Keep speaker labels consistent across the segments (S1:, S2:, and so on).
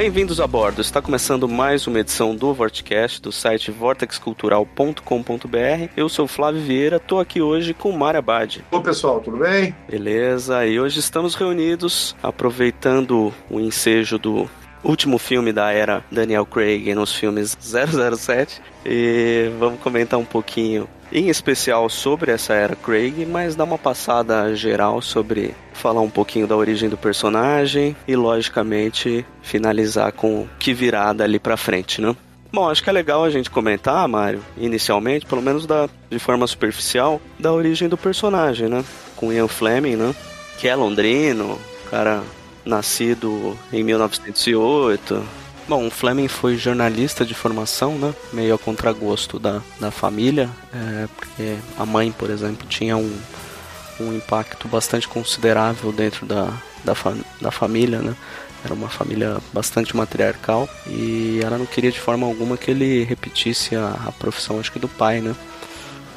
S1: Bem-vindos a bordo. Está começando mais uma edição do Vortcast do site vortexcultural.com.br. Eu sou o Flávio Vieira, estou aqui hoje com o Mário Abad.
S2: Oi, pessoal, tudo bem?
S1: Beleza, e hoje estamos reunidos aproveitando o ensejo do último filme da era Daniel Craig nos filmes 007 e vamos comentar um pouquinho em especial sobre essa era Craig, mas dar uma passada geral sobre falar um pouquinho da origem do personagem e logicamente finalizar com que virá dali para frente, né? Bom, acho que é legal a gente comentar, Mário, inicialmente, pelo menos da, de forma superficial, da origem do personagem, né? Com Ian Fleming, né? Que é londrino, cara nascido em 1908. Bom, o Fleming foi jornalista de formação, né? Meio a contragosto da, da família, é, porque a mãe, por exemplo, tinha um, um impacto bastante considerável dentro da, da, da família, né? Era uma família bastante matriarcal e ela não queria de forma alguma que ele repetisse a, a profissão, acho que do pai, né?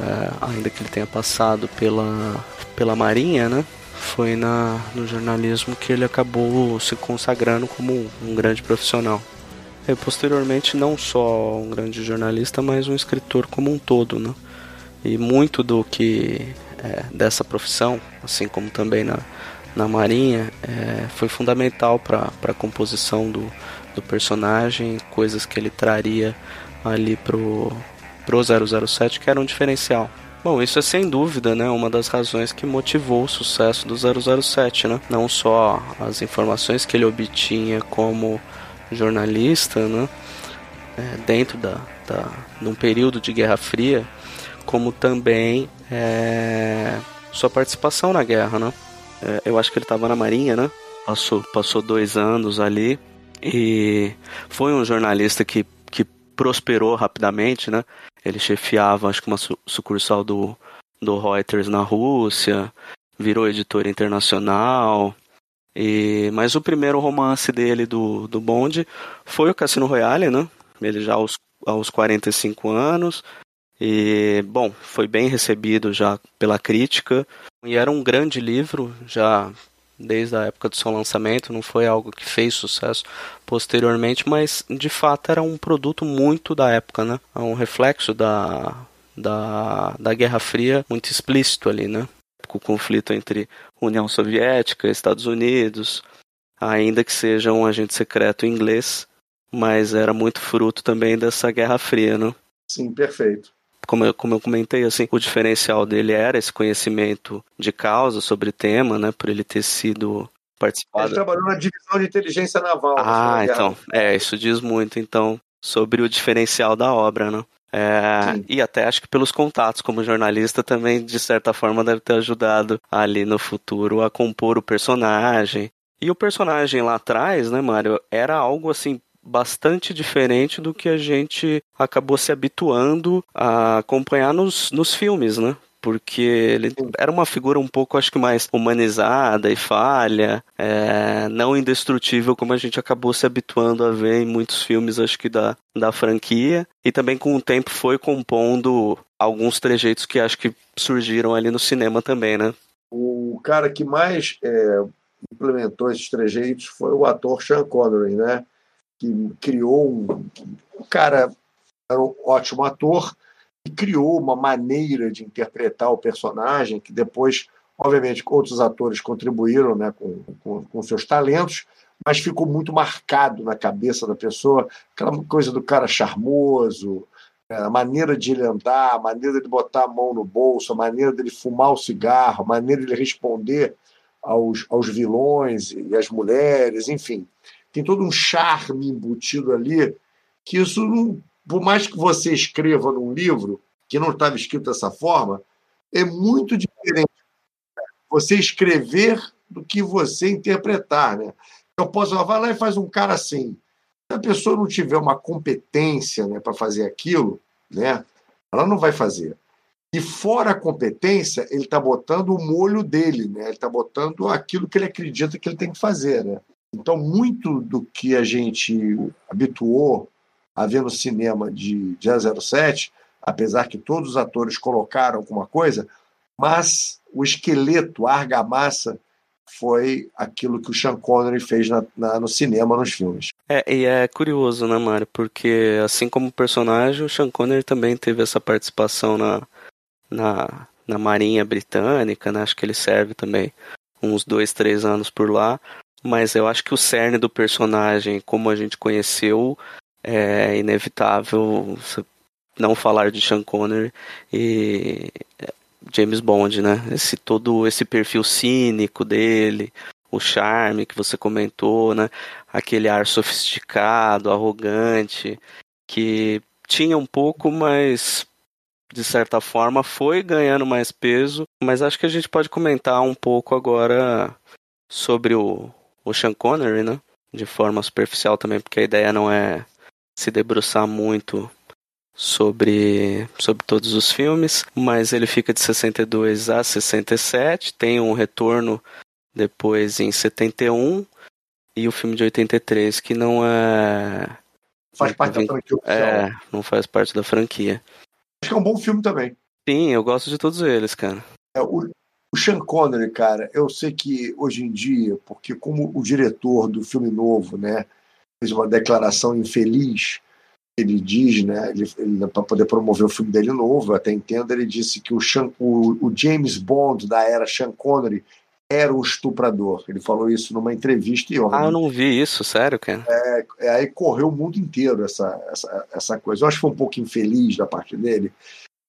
S1: É, ainda que ele tenha passado pela, pela marinha, né? foi na, no jornalismo que ele acabou se consagrando como um grande profissional. E posteriormente, não só um grande jornalista, mas um escritor como um todo. Né? E muito do que é, dessa profissão, assim como também na, na Marinha, é, foi fundamental para a composição do, do personagem, coisas que ele traria ali pro, pro 007, que era um diferencial. Bom, isso é sem dúvida, né, uma das razões que motivou o sucesso do 007, né? Não só as informações que ele obtinha como jornalista, né, é, dentro da, da, de um período de Guerra Fria, como também é, sua participação na guerra, né? É, eu acho que ele estava na Marinha, né? Passou, passou dois anos ali e foi um jornalista que, que prosperou rapidamente, né? Ele chefiava, acho que uma sucursal do, do Reuters na Rússia, virou editor internacional. E, mas o primeiro romance dele do, do Bond foi o Cassino Royale, né? Ele já aos, aos 45 anos. E, bom, foi bem recebido já pela crítica. E era um grande livro, já desde a época do seu lançamento, não foi algo que fez sucesso posteriormente, mas de fato era um produto muito da época, né? É um reflexo da, da, da Guerra Fria muito explícito ali, né? O conflito entre União Soviética Estados Unidos, ainda que seja um agente secreto inglês, mas era muito fruto também dessa Guerra Fria, né?
S2: Sim, perfeito
S1: como eu, como eu comentei, assim, o diferencial dele era esse conhecimento de causa sobre tema, né, por ele ter sido participado.
S2: Ele trabalhou na divisão de inteligência naval.
S1: Ah, então, é, isso diz muito, então, sobre o diferencial da obra, né. É, e até acho que pelos contatos como jornalista também, de certa forma, deve ter ajudado ali no futuro a compor o personagem. E o personagem lá atrás, né, Mário, era algo assim bastante diferente do que a gente acabou se habituando a acompanhar nos, nos filmes, né? Porque ele era uma figura um pouco, acho que mais humanizada e falha, é, não indestrutível como a gente acabou se habituando a ver em muitos filmes, acho que da, da franquia, e também com o tempo foi compondo alguns trejeitos que acho que surgiram ali no cinema também, né?
S2: O cara que mais é, implementou esses trejeitos foi o ator Sean Connery, né? que criou um. O cara era um ótimo ator e criou uma maneira de interpretar o personagem que depois, obviamente, outros atores contribuíram né, com, com, com seus talentos, mas ficou muito marcado na cabeça da pessoa aquela coisa do cara charmoso, né, a maneira de ele andar, a maneira de botar a mão no bolso, a maneira dele fumar o cigarro, a maneira de ele responder aos, aos vilões e às mulheres, enfim. Tem todo um charme embutido ali que isso não, por mais que você escreva num livro que não estava escrito dessa forma, é muito diferente você escrever do que você interpretar, né? Eu posso falar, vai lá e faz um cara assim. Se a pessoa não tiver uma competência né, para fazer aquilo, né, ela não vai fazer. E fora a competência, ele está botando o molho dele, né? ele está botando aquilo que ele acredita que ele tem que fazer. Né? Então, muito do que a gente habituou a ver no cinema de, de 007, apesar que todos os atores colocaram alguma coisa, mas o esqueleto, a argamassa, foi aquilo que o Sean Connery fez na, na, no cinema, nos filmes.
S1: É, e é curioso, né, Mário? Porque assim como personagem, o Sean Connery também teve essa participação na, na, na Marinha Britânica, né? Acho que ele serve também uns dois, três anos por lá. Mas eu acho que o cerne do personagem, como a gente conheceu, é inevitável não falar de Sean Connery e James Bond, né? Esse todo esse perfil cínico dele, o charme que você comentou, né? Aquele ar sofisticado, arrogante, que tinha um pouco, mas de certa forma foi ganhando mais peso. Mas acho que a gente pode comentar um pouco agora sobre o, o Sean Connery, né? De forma superficial também, porque a ideia não é se debruçar muito sobre, sobre todos os filmes, mas ele fica de 62 a 67, tem um retorno depois em 71 e o filme de 83 que não é
S2: faz parte da franquia
S1: É, não faz parte da franquia.
S2: Acho que é um bom filme também.
S1: Sim, eu gosto de todos eles, cara.
S2: É, o, o Sean Connery, cara, eu sei que hoje em dia, porque como o diretor do filme novo, né, fez uma declaração infeliz, ele diz, né, ele, ele para poder promover o filme dele novo, até entendo, ele disse que o, Sean, o, o, James Bond da era Sean Connery era um estuprador. Ele falou isso numa entrevista e
S1: Ah, eu não vi isso, sério, cara.
S2: É, é, aí correu o mundo inteiro essa, essa, essa coisa. Eu acho que foi um pouco infeliz da parte dele,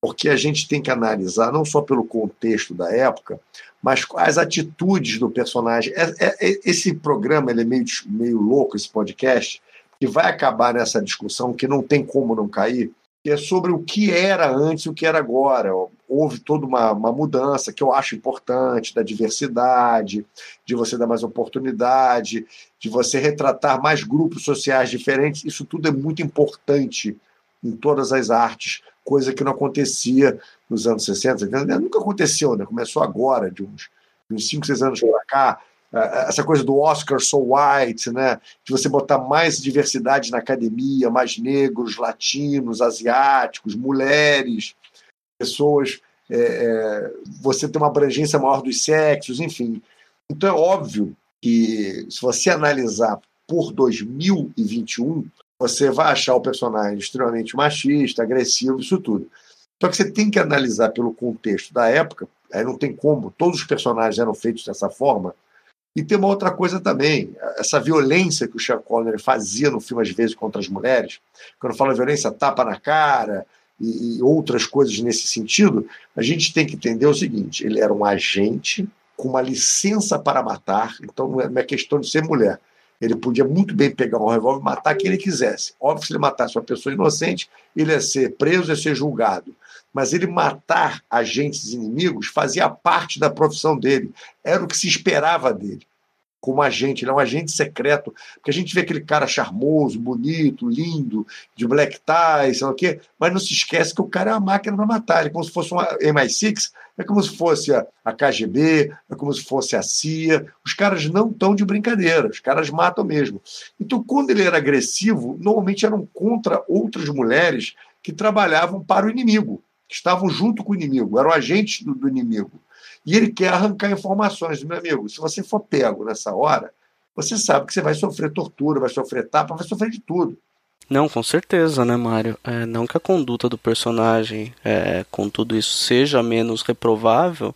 S2: porque a gente tem que analisar não só pelo contexto da época, mas as atitudes do personagem. É, é, é esse programa ele é meio, meio louco, esse podcast, que vai acabar nessa discussão, que não tem como não cair, que é sobre o que era antes e o que era agora. Houve toda uma, uma mudança que eu acho importante, da diversidade, de você dar mais oportunidade, de você retratar mais grupos sociais diferentes. Isso tudo é muito importante em todas as artes, coisa que não acontecia nos anos 60, 70, nunca aconteceu, né? começou agora, de uns, de uns 5, 6 anos para cá, essa coisa do Oscar so white, né? de você botar mais diversidade na academia, mais negros, latinos, asiáticos, mulheres, pessoas, é, é, você tem uma abrangência maior dos sexos, enfim. Então é óbvio que se você analisar por 2021, você vai achar o personagem extremamente machista, agressivo, isso tudo. Só que você tem que analisar pelo contexto da época, aí não tem como, todos os personagens eram feitos dessa forma, e tem uma outra coisa também, essa violência que o Sean Connery fazia no filme, às vezes, contra as mulheres, quando fala violência, tapa na cara e, e outras coisas nesse sentido, a gente tem que entender o seguinte: ele era um agente com uma licença para matar, então não é, é questão de ser mulher. Ele podia muito bem pegar um revólver e matar quem ele quisesse. Óbvio se ele matasse uma pessoa inocente, ele ia ser preso, ia ser julgado mas ele matar agentes inimigos fazia parte da profissão dele, era o que se esperava dele. Como agente, ele é um agente secreto, porque a gente vê aquele cara charmoso, bonito, lindo, de black tie, sei lá o quê, mas não se esquece que o cara é uma máquina para matar, ele é como se fosse uma MI6, é como se fosse a, KGB, é como se fosse a CIA. Os caras não estão de brincadeira, os caras matam mesmo. Então, quando ele era agressivo, normalmente eram contra outras mulheres que trabalhavam para o inimigo que estavam junto com o inimigo, eram agentes do, do inimigo. E ele quer arrancar informações. Meu amigo, se você for pego nessa hora, você sabe que você vai sofrer tortura, vai sofrer tapa, vai sofrer de tudo.
S1: Não, com certeza, né, Mário? É, não que a conduta do personagem é, com tudo isso seja menos reprovável,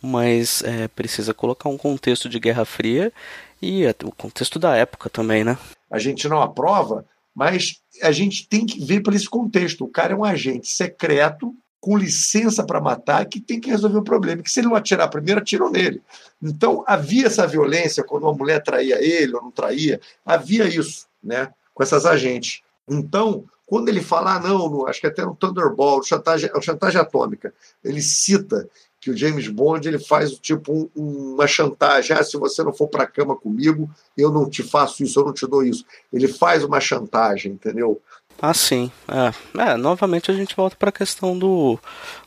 S1: mas é, precisa colocar um contexto de Guerra Fria e é, o contexto da época também, né?
S2: A gente não aprova, mas a gente tem que ver por esse contexto. O cara é um agente secreto, com licença para matar, que tem que resolver o problema. Que se ele não atirar primeiro, atiram nele. Então, havia essa violência quando uma mulher traía ele ou não traía, havia isso, né? Com essas agentes. Então, Quando ele fala, ah, não, no, acho que até no Thunderball, chantagem, é chantagem atômica, ele cita que o James Bond ele faz tipo um, uma chantagem. Ah, se você não for para a cama comigo, eu não te faço isso, eu não te dou isso. Ele faz uma chantagem, entendeu?
S1: Ah, sim. É, é novamente a gente volta para a questão do,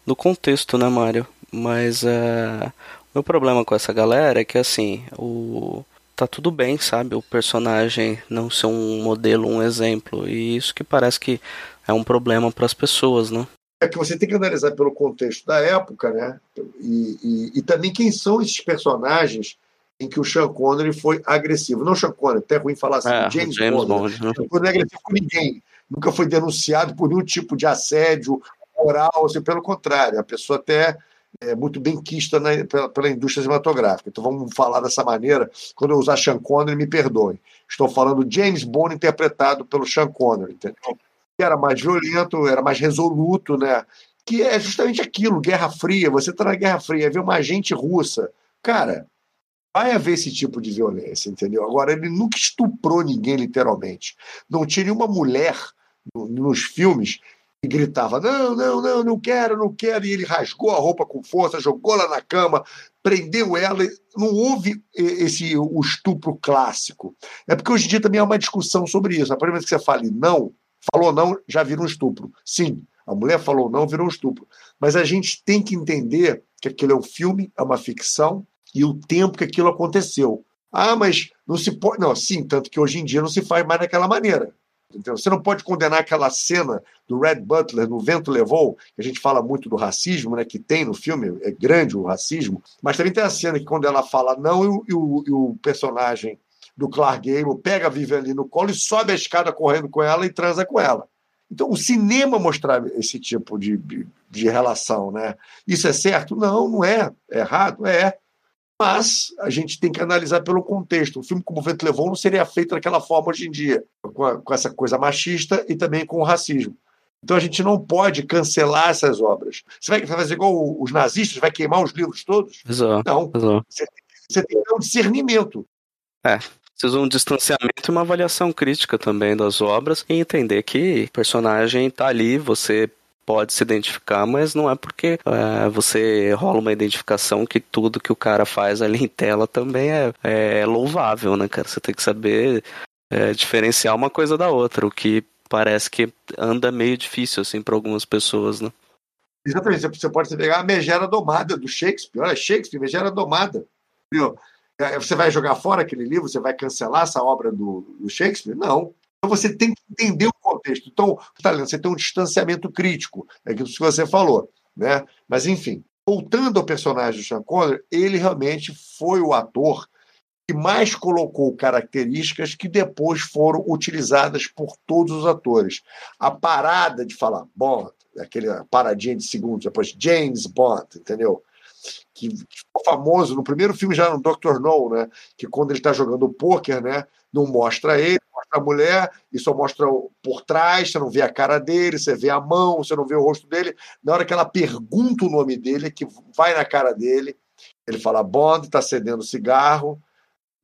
S1: do contexto, né, Mário? Mas é, o meu problema com essa galera é que, assim, o tá tudo bem, sabe? O personagem não ser um modelo, um exemplo. E isso que parece que é um problema para as pessoas, né?
S2: é que você tem que analisar pelo contexto da época, né? E, e, e, também quem são esses personagens em que o Sean Connery foi agressivo. Não Sean Connery, até ruim falar assim,
S1: é,
S2: James,
S1: James
S2: Bond.
S1: Bond né?
S2: Não foi agressivo com ninguém. Nunca foi denunciado por nenhum tipo de assédio moral, assim, pelo contrário. A pessoa até é muito bem quista na, pela, pela, indústria cinematográfica. Então vamos falar dessa maneira. Quando eu usar Sean Connery, me perdoem. Estou falando James Bond interpretado pelo Sean Connery, entendeu? era mais violento, era mais resoluto, né? Que é justamente aquilo, Guerra Fria. Você está na Guerra Fria, vê uma agente russa. Cara, vai haver esse tipo de violência, entendeu? Agora, ele nunca estuprou ninguém, literalmente. Não tinha nenhuma mulher nos filmes que gritava: não, não, não, não quero, não quero. E ele rasgou a roupa com força, jogou lá na cama, prendeu ela. Não houve esse o estupro clássico. É porque hoje em dia também há uma discussão sobre isso. A primeira vez que você fale não, Falou não, já vira um estupro. Sim, a mulher falou não, virou um estupro. Mas a gente tem que entender que aquilo é um filme, é uma ficção e o tempo que aquilo aconteceu. Ah, mas não se pode. Não, sim, tanto que hoje em dia não se faz mais daquela maneira. Entendeu? Você não pode condenar aquela cena do Red Butler no Vento Levou, que a gente fala muito do racismo, né, que tem no filme, é grande o racismo, mas também tem a cena que quando ela fala não e o, e o, e o personagem do Clark Gable, pega a Vivian ali no colo e sobe a escada correndo com ela e transa com ela. Então, o cinema mostrar esse tipo de, de relação, né? Isso é certo? Não, não é. É errado? É. Mas a gente tem que analisar pelo contexto. Um filme como o Vento Levou não seria feito daquela forma hoje em dia, com, a, com essa coisa machista e também com o racismo. Então a gente não pode cancelar essas obras. Você vai fazer igual os nazistas, vai queimar os livros todos?
S1: Exato.
S2: Não.
S1: Exato.
S2: Você, você tem que ter um discernimento.
S1: É, Precisa um distanciamento e uma avaliação crítica também das obras e entender que o personagem está ali, você pode se identificar, mas não é porque é, você rola uma identificação que tudo que o cara faz ali em tela também é, é louvável, né, cara? Você tem que saber é, diferenciar uma coisa da outra, o que parece que anda meio difícil, assim, para algumas pessoas, né?
S2: Exatamente, você pode pegar a Megera Domada do Shakespeare, olha, Shakespeare, Megera Domada, viu? É, você vai jogar fora aquele livro? Você vai cancelar essa obra do, do Shakespeare? Não. Então você tem que entender o contexto. Então, você tem um distanciamento crítico, é aquilo que você falou. Né? Mas, enfim, voltando ao personagem do Sean Connery, ele realmente foi o ator que mais colocou características que depois foram utilizadas por todos os atores. A parada de falar Bond, aquele paradinha de segundos, depois James Bond, entendeu? que ficou famoso no primeiro filme já no Dr. No, né? Que quando ele está jogando pôquer, né? Não mostra ele, mostra a mulher e só mostra por trás, você não vê a cara dele, você vê a mão, você não vê o rosto dele. Na hora que ela pergunta o nome dele, que vai na cara dele, ele fala Bond, está acendendo cigarro,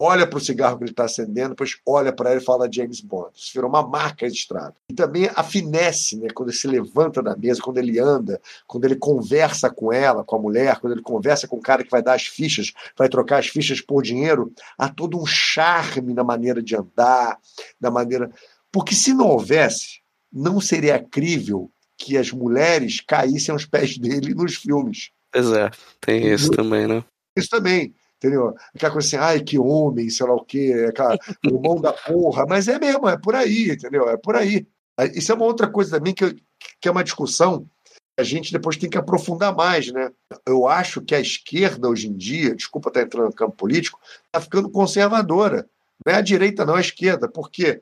S2: olha para o cigarro que ele está acendendo, depois olha para ele e fala James Bond. Isso virou uma marca registrada. E também a finesse, né? quando ele se levanta da mesa, quando ele anda, quando ele conversa com ela, com a mulher, quando ele conversa com o cara que vai dar as fichas, vai trocar as fichas por dinheiro, há todo um charme na maneira de andar, na maneira. Porque se não houvesse, não seria crível que as mulheres caíssem aos pés dele nos filmes.
S1: Pois é, tem isso também, né?
S2: Isso também entendeu? Aquela coisa assim, ai, que homem, sei lá o quê, aquela, o mão da porra, mas é mesmo, é por aí, entendeu? É por aí. Isso é uma outra coisa também que, que é uma discussão que a gente depois tem que aprofundar mais, né? Eu acho que a esquerda hoje em dia, desculpa estar entrando no campo político, está ficando conservadora. Não é a direita, não, é a esquerda, porque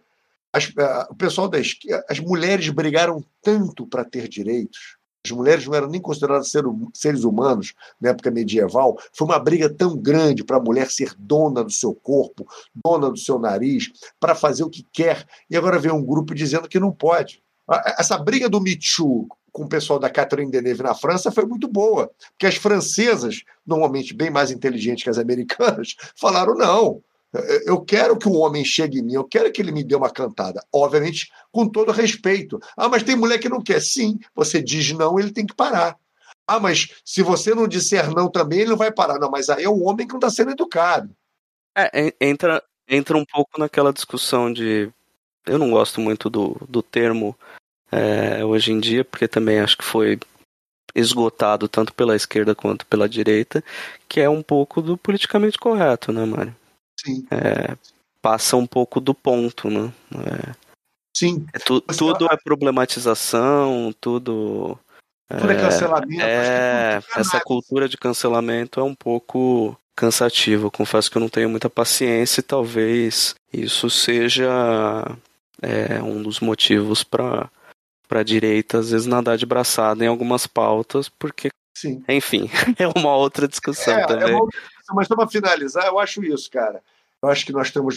S2: as, o pessoal da esquerda, as mulheres brigaram tanto para ter direitos, as mulheres não eram nem consideradas ser, seres humanos na época medieval. Foi uma briga tão grande para a mulher ser dona do seu corpo, dona do seu nariz, para fazer o que quer. E agora vem um grupo dizendo que não pode. Essa briga do Me Too com o pessoal da Catherine Deneuve na França foi muito boa, porque as francesas, normalmente bem mais inteligentes que as americanas, falaram não. Eu quero que um homem chegue em mim, eu quero que ele me dê uma cantada. Obviamente, com todo respeito. Ah, mas tem mulher que não quer. Sim, você diz não, ele tem que parar. Ah, mas se você não disser não também, ele não vai parar. Não, mas aí é o homem que não está sendo educado.
S1: É, entra, entra um pouco naquela discussão de. Eu não gosto muito do, do termo é, hoje em dia, porque também acho que foi esgotado tanto pela esquerda quanto pela direita, que é um pouco do politicamente correto, né, Mário?
S2: Sim.
S1: É, passa um pouco do ponto, né? É,
S2: Sim.
S1: é tu, tudo é problematização, tudo.
S2: Tudo é cancelamento.
S1: É, essa cultura de cancelamento é um pouco cansativa. Confesso que eu não tenho muita paciência e talvez isso seja é, um dos motivos para para a direita às vezes nadar de braçada em algumas pautas, porque,
S2: Sim.
S1: enfim, é uma outra discussão
S2: é,
S1: também.
S2: É uma mas para finalizar, eu acho isso, cara. Eu acho que nós estamos,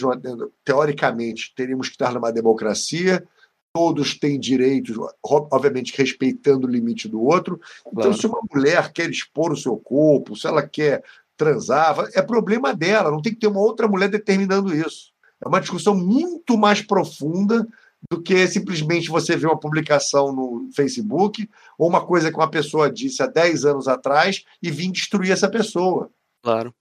S2: teoricamente, teríamos que estar numa democracia, todos têm direitos, obviamente respeitando o limite do outro. Então, claro. se uma mulher quer expor o seu corpo, se ela quer transar, é problema dela, não tem que ter uma outra mulher determinando isso. É uma discussão muito mais profunda do que simplesmente você ver uma publicação no Facebook ou uma coisa que uma pessoa disse há 10 anos atrás e vir destruir essa pessoa.
S1: Claro.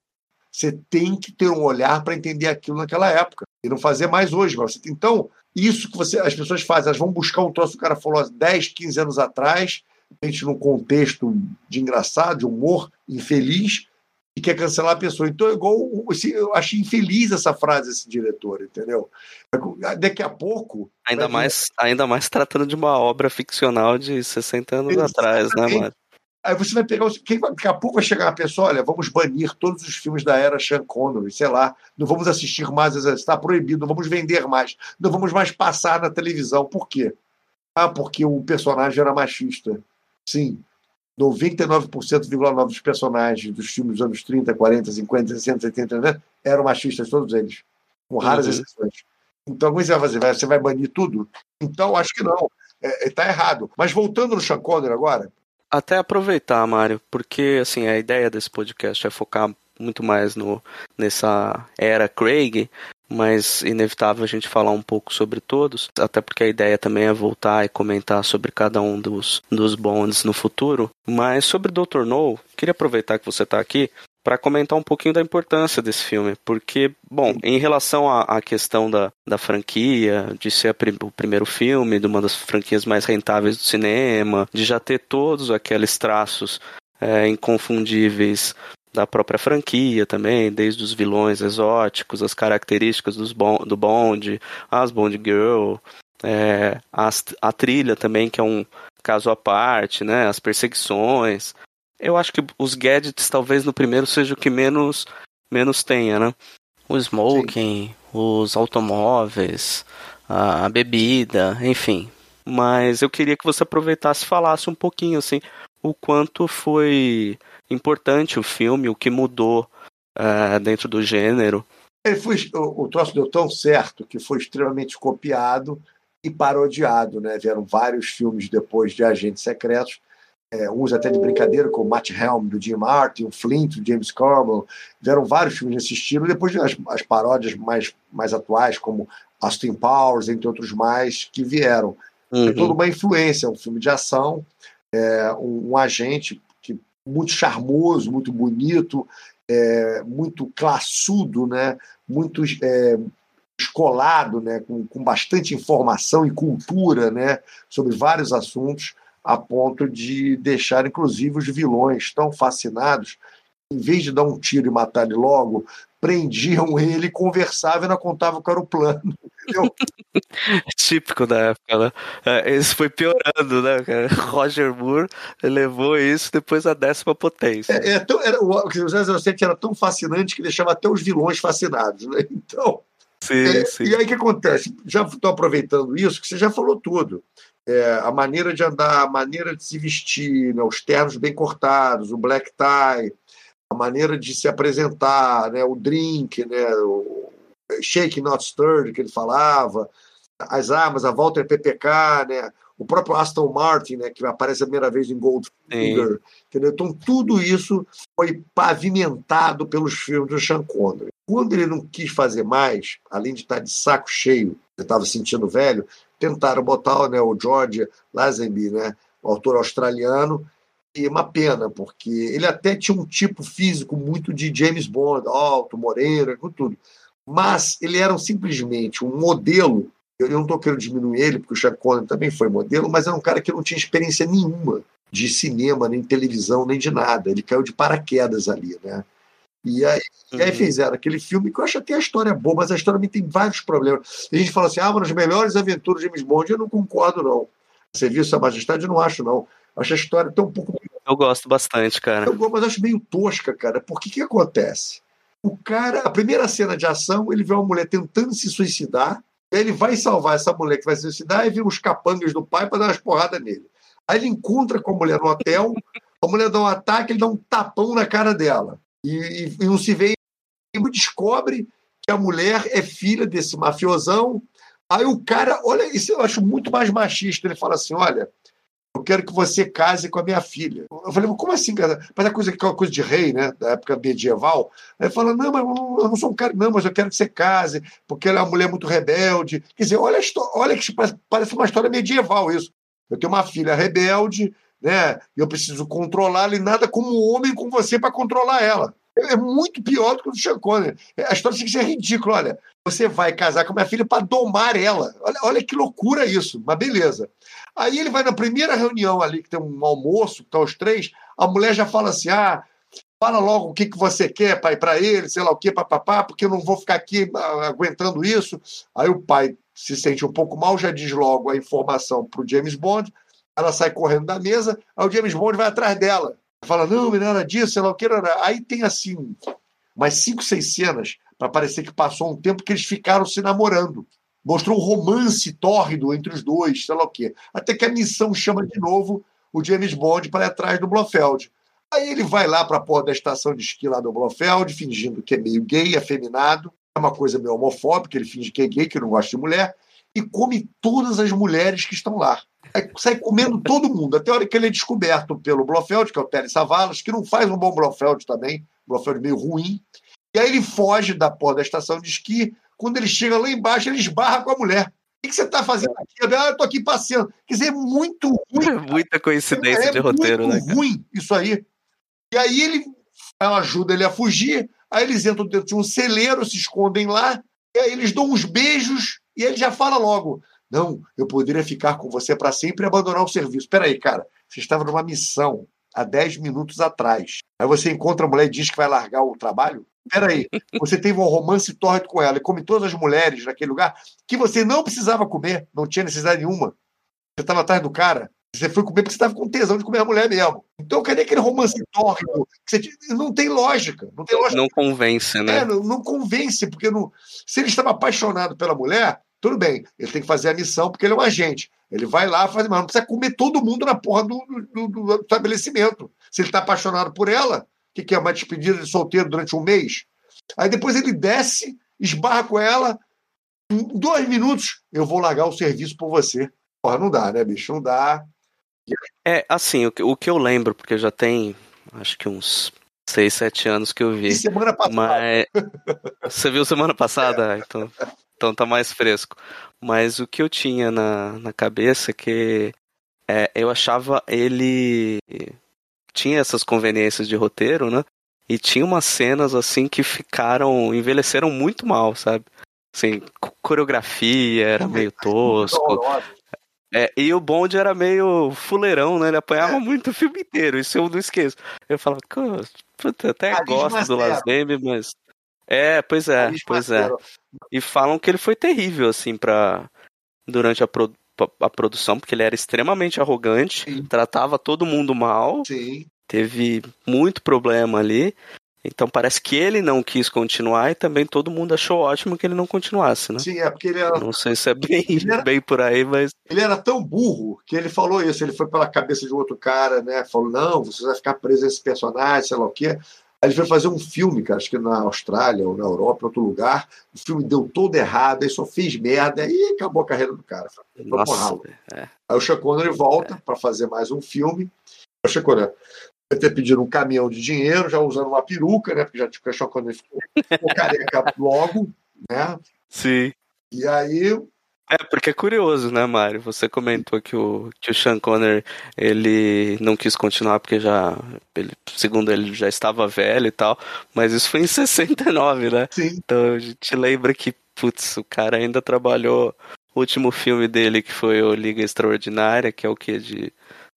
S2: Você tem que ter um olhar para entender aquilo naquela época e não fazer mais hoje. Mas então, isso que você, as pessoas fazem, elas vão buscar um troço que o cara falou há 10, 15 anos atrás, gente num contexto de engraçado, de humor infeliz, e quer cancelar a pessoa. Então, igual eu achei infeliz essa frase desse diretor, entendeu? Daqui a pouco.
S1: Ainda mais, ainda mais tratando de uma obra ficcional de 60 anos Exatamente. atrás, né, mano?
S2: Aí você vai pegar. Quem, daqui a pouco vai chegar uma pessoa, olha, vamos banir todos os filmes da era Sean Connery, sei lá, não vamos assistir mais, está proibido, não vamos vender mais, não vamos mais passar na televisão. Por quê? Ah, porque o personagem era machista. Sim, 99,9% dos personagens dos filmes dos anos 30, 40, 50, 60, 70 né, eram machistas, todos eles, com raras uhum. exceções. Então, como você vai fazer? Você vai banir tudo? Então, acho que não. Está é, tá errado. Mas voltando no Sean Connery agora.
S1: Até aproveitar, Mário, porque assim, a ideia desse podcast é focar muito mais no, nessa era Craig, mas inevitável a gente falar um pouco sobre todos, até porque a ideia também é voltar e comentar sobre cada um dos, dos bonds no futuro. Mas sobre Dr. No, queria aproveitar que você está aqui para comentar um pouquinho da importância desse filme, porque, bom, em relação à, à questão da, da franquia, de ser prim, o primeiro filme, de uma das franquias mais rentáveis do cinema, de já ter todos aqueles traços é, inconfundíveis da própria franquia também, desde os vilões exóticos, as características dos bon do Bond, as Bond Girl, é, as, a trilha também, que é um caso à parte, né, as perseguições. Eu acho que os gadgets talvez no primeiro seja o que menos, menos tenha, né? O smoking, Sim. os automóveis, a, bebida, enfim. Mas eu queria que você aproveitasse e falasse um pouquinho, assim, o quanto foi importante o filme, o que mudou uh, dentro do gênero.
S2: Ele foi, o, o troço deu tão certo que foi extremamente copiado e parodiado. Né? Vieram vários filmes depois de Agentes Secretos, é, uns até de brincadeira, como Matt Helm, do Jim Martin, o Flint, do James Carmel. Vieram vários filmes nesse estilo. Depois as, as paródias mais, mais atuais, como Austin Powers, entre outros mais, que vieram. Uhum. Toda uma influência, um filme de ação, é, um, um agente muito charmoso, muito bonito, é, muito classudo, né? muito é, escolado, né? Com, com, bastante informação e cultura né? sobre vários assuntos, a ponto de deixar, inclusive, os vilões tão fascinados, em vez de dar um tiro e matar ele logo, prendiam ele, conversavam e não contavam qual era o plano.
S1: Típico da época, né? É, isso foi piorando, né? Roger Moore levou isso depois a décima potência.
S2: É, é tão, era, o 007 era tão fascinante que deixava até os vilões fascinados, né? Então.
S1: Sim,
S2: é,
S1: sim.
S2: E aí o que acontece? Já estou aproveitando isso, que você já falou tudo. É, a maneira de andar, a maneira de se vestir, né, os ternos bem cortados, o black tie, a maneira de se apresentar, né, o drink, né, o shake not stirred que ele falava, as armas, a Walter PPK, né, o próprio Aston Martin, né, que aparece a primeira vez em Goldfinger, entendeu? Então tudo isso foi pavimentado pelos filmes do Sean Connery. Quando ele não quis fazer mais, além de estar de saco cheio, ele estava sentindo velho, tentaram botar né, o George Lazenby, né, o autor australiano, e uma pena, porque ele até tinha um tipo físico muito de James Bond, alto, moreno, com tudo. Mas ele era simplesmente um modelo. Eu não estou querendo diminuir ele, porque o Sean Connery também foi modelo, mas era um cara que não tinha experiência nenhuma de cinema, nem televisão, nem de nada. Ele caiu de paraquedas ali, né? E aí, uhum. e aí, fizeram aquele filme que eu acho até a história boa, mas a história também tem vários problemas. A gente fala assim: ah, mas as melhores aventuras de James Bond, eu não concordo, não. Serviço à Majestade, eu não acho, não. Acho a história tão um pouco.
S1: Eu gosto bastante, cara.
S2: Eu, mas acho meio tosca, cara. Por que que acontece? O cara, a primeira cena de ação, ele vê uma mulher tentando se suicidar, ele vai salvar essa mulher que vai se suicidar e vê os capangas do pai para dar umas porradas nele. Aí ele encontra com a mulher no hotel, a mulher dá um ataque, ele dá um tapão na cara dela. E, e, e não se vê e descobre que a mulher é filha desse mafiosão. Aí o cara, olha, isso eu acho muito mais machista. Ele fala assim: olha, eu quero que você case com a minha filha. Eu falei, mas como assim, cara? Mas é coisa é uma coisa de rei, né? Da época medieval. Aí fala, não, mas eu não sou um cara, não, mas eu quero que você case, porque ela é uma mulher muito rebelde. Quer dizer, olha, olha que parece uma história medieval isso. Eu tenho uma filha rebelde, né? Eu preciso controlá-la e nada como homem com você para controlar ela. É muito pior do que o do Sean Connery. A história tem que ser ridícula. Olha, você vai casar com minha filha para domar ela. Olha, olha que loucura isso. Mas beleza. Aí ele vai na primeira reunião ali, que tem um almoço, que estão os três, a mulher já fala assim: ah, fala logo o que, que você quer, pai, para ele, sei lá o que, papapá, porque eu não vou ficar aqui ah, aguentando isso. Aí o pai se sente um pouco mal, já diz logo a informação para o James Bond, ela sai correndo da mesa, aí o James Bond vai atrás dela. Fala, não, não nada disso, o que. Aí tem assim, mais cinco, seis cenas para parecer que passou um tempo que eles ficaram se namorando mostrou um romance tórrido entre os dois, sei lá o quê. Até que a missão chama de novo o James Bond para ir atrás do Blofeld. Aí ele vai lá para a porra da estação de esqui lá do Blofeld, fingindo que é meio gay, afeminado. É uma coisa meio homofóbica, ele finge que é gay, que não gosta de mulher, e come todas as mulheres que estão lá. Aí sai comendo todo mundo, até a hora que ele é descoberto pelo Blofeld, que é o Terry Savalas, que não faz um bom Blofeld também, Blofeld meio ruim. E aí ele foge da porra da estação de esqui, quando ele chega lá embaixo, ele esbarra com a mulher. O que você está fazendo aqui? Ah, eu estou aqui passeando. Quer dizer, é muito ruim.
S1: Muita coincidência é, de roteiro,
S2: né? É ruim isso aí. E aí ele, ela ajuda ele a fugir. Aí eles entram dentro de um celeiro, se escondem lá. E aí eles dão uns beijos e ele já fala logo: Não, eu poderia ficar com você para sempre e abandonar o serviço. Peraí, cara, você estava numa missão há 10 minutos atrás. Aí você encontra a mulher e diz que vai largar o trabalho? Peraí, você teve um romance tórrido com ela e come todas as mulheres naquele lugar que você não precisava comer, não tinha necessidade nenhuma. Você estava atrás do cara. Você foi comer porque você estava com tesão de comer a mulher mesmo. Então, cadê aquele romance tórrido? Que você... Não tem lógica. Não tem lógica.
S1: Não convence, né?
S2: É, não, não, convence, porque não... se ele estava apaixonado pela mulher, tudo bem, ele tem que fazer a missão porque ele é um agente. Ele vai lá, faz, mas não precisa comer todo mundo na porra do, do, do estabelecimento. Se ele está apaixonado por ela, que, que é uma despedida de solteiro durante um mês. Aí depois ele desce, esbarra com ela, em dois minutos, eu vou largar o serviço por você. Porra, não dá, né, bicho? Não dá.
S1: É, assim, o que, o que eu lembro, porque já tem acho que uns seis, sete anos que eu vi. E
S2: semana passada.
S1: Mas... Você viu semana passada? É. Então, então tá mais fresco. Mas o que eu tinha na, na cabeça é que é, eu achava ele tinha essas conveniências de roteiro, né? E tinha umas cenas assim que ficaram. envelheceram muito mal, sabe? Assim, coreografia era meio tosco. É, e o Bond era meio fuleirão, né? Ele apanhava muito o filme inteiro, isso eu não esqueço. Eu falava, puta, até gosto do Las mas. É, pois é, pois é. E falam que ele foi terrível, assim, pra. Durante a, pro a produção, porque ele era extremamente arrogante, Sim. tratava todo mundo mal.
S2: Sim.
S1: Teve muito problema ali. Então parece que ele não quis continuar e também todo mundo achou ótimo que ele não continuasse, né?
S2: Sim, é porque ele era.
S1: Não sei se é bem, era... bem por aí, mas.
S2: Ele era tão burro que ele falou isso. Ele foi pela cabeça de outro cara, né? Falou: não, você vai ficar preso a esse personagem, sei lá o quê. Aí ele foi fazer um filme, cara, acho que na Austrália ou na Europa, em outro lugar. O filme deu todo errado, aí só fez merda e acabou a carreira do cara. Foi
S1: Nossa, é.
S2: Aí o Sean Connery volta para fazer mais um filme. O Sean Connery vai ter pedido um caminhão de dinheiro, já usando uma peruca, né? Porque já tinha o Sean Connery ficou, ficou careca logo, né?
S1: Sim.
S2: E aí
S1: É, porque é curioso, né, Mário? Você comentou que o, que o Sean Connery, ele não quis continuar porque já, ele, segundo ele, já estava velho e tal, mas isso foi em 69, né?
S2: Sim.
S1: Então a gente lembra que, putz, o cara ainda trabalhou o último filme dele, que foi o Liga Extraordinária, que é o que, de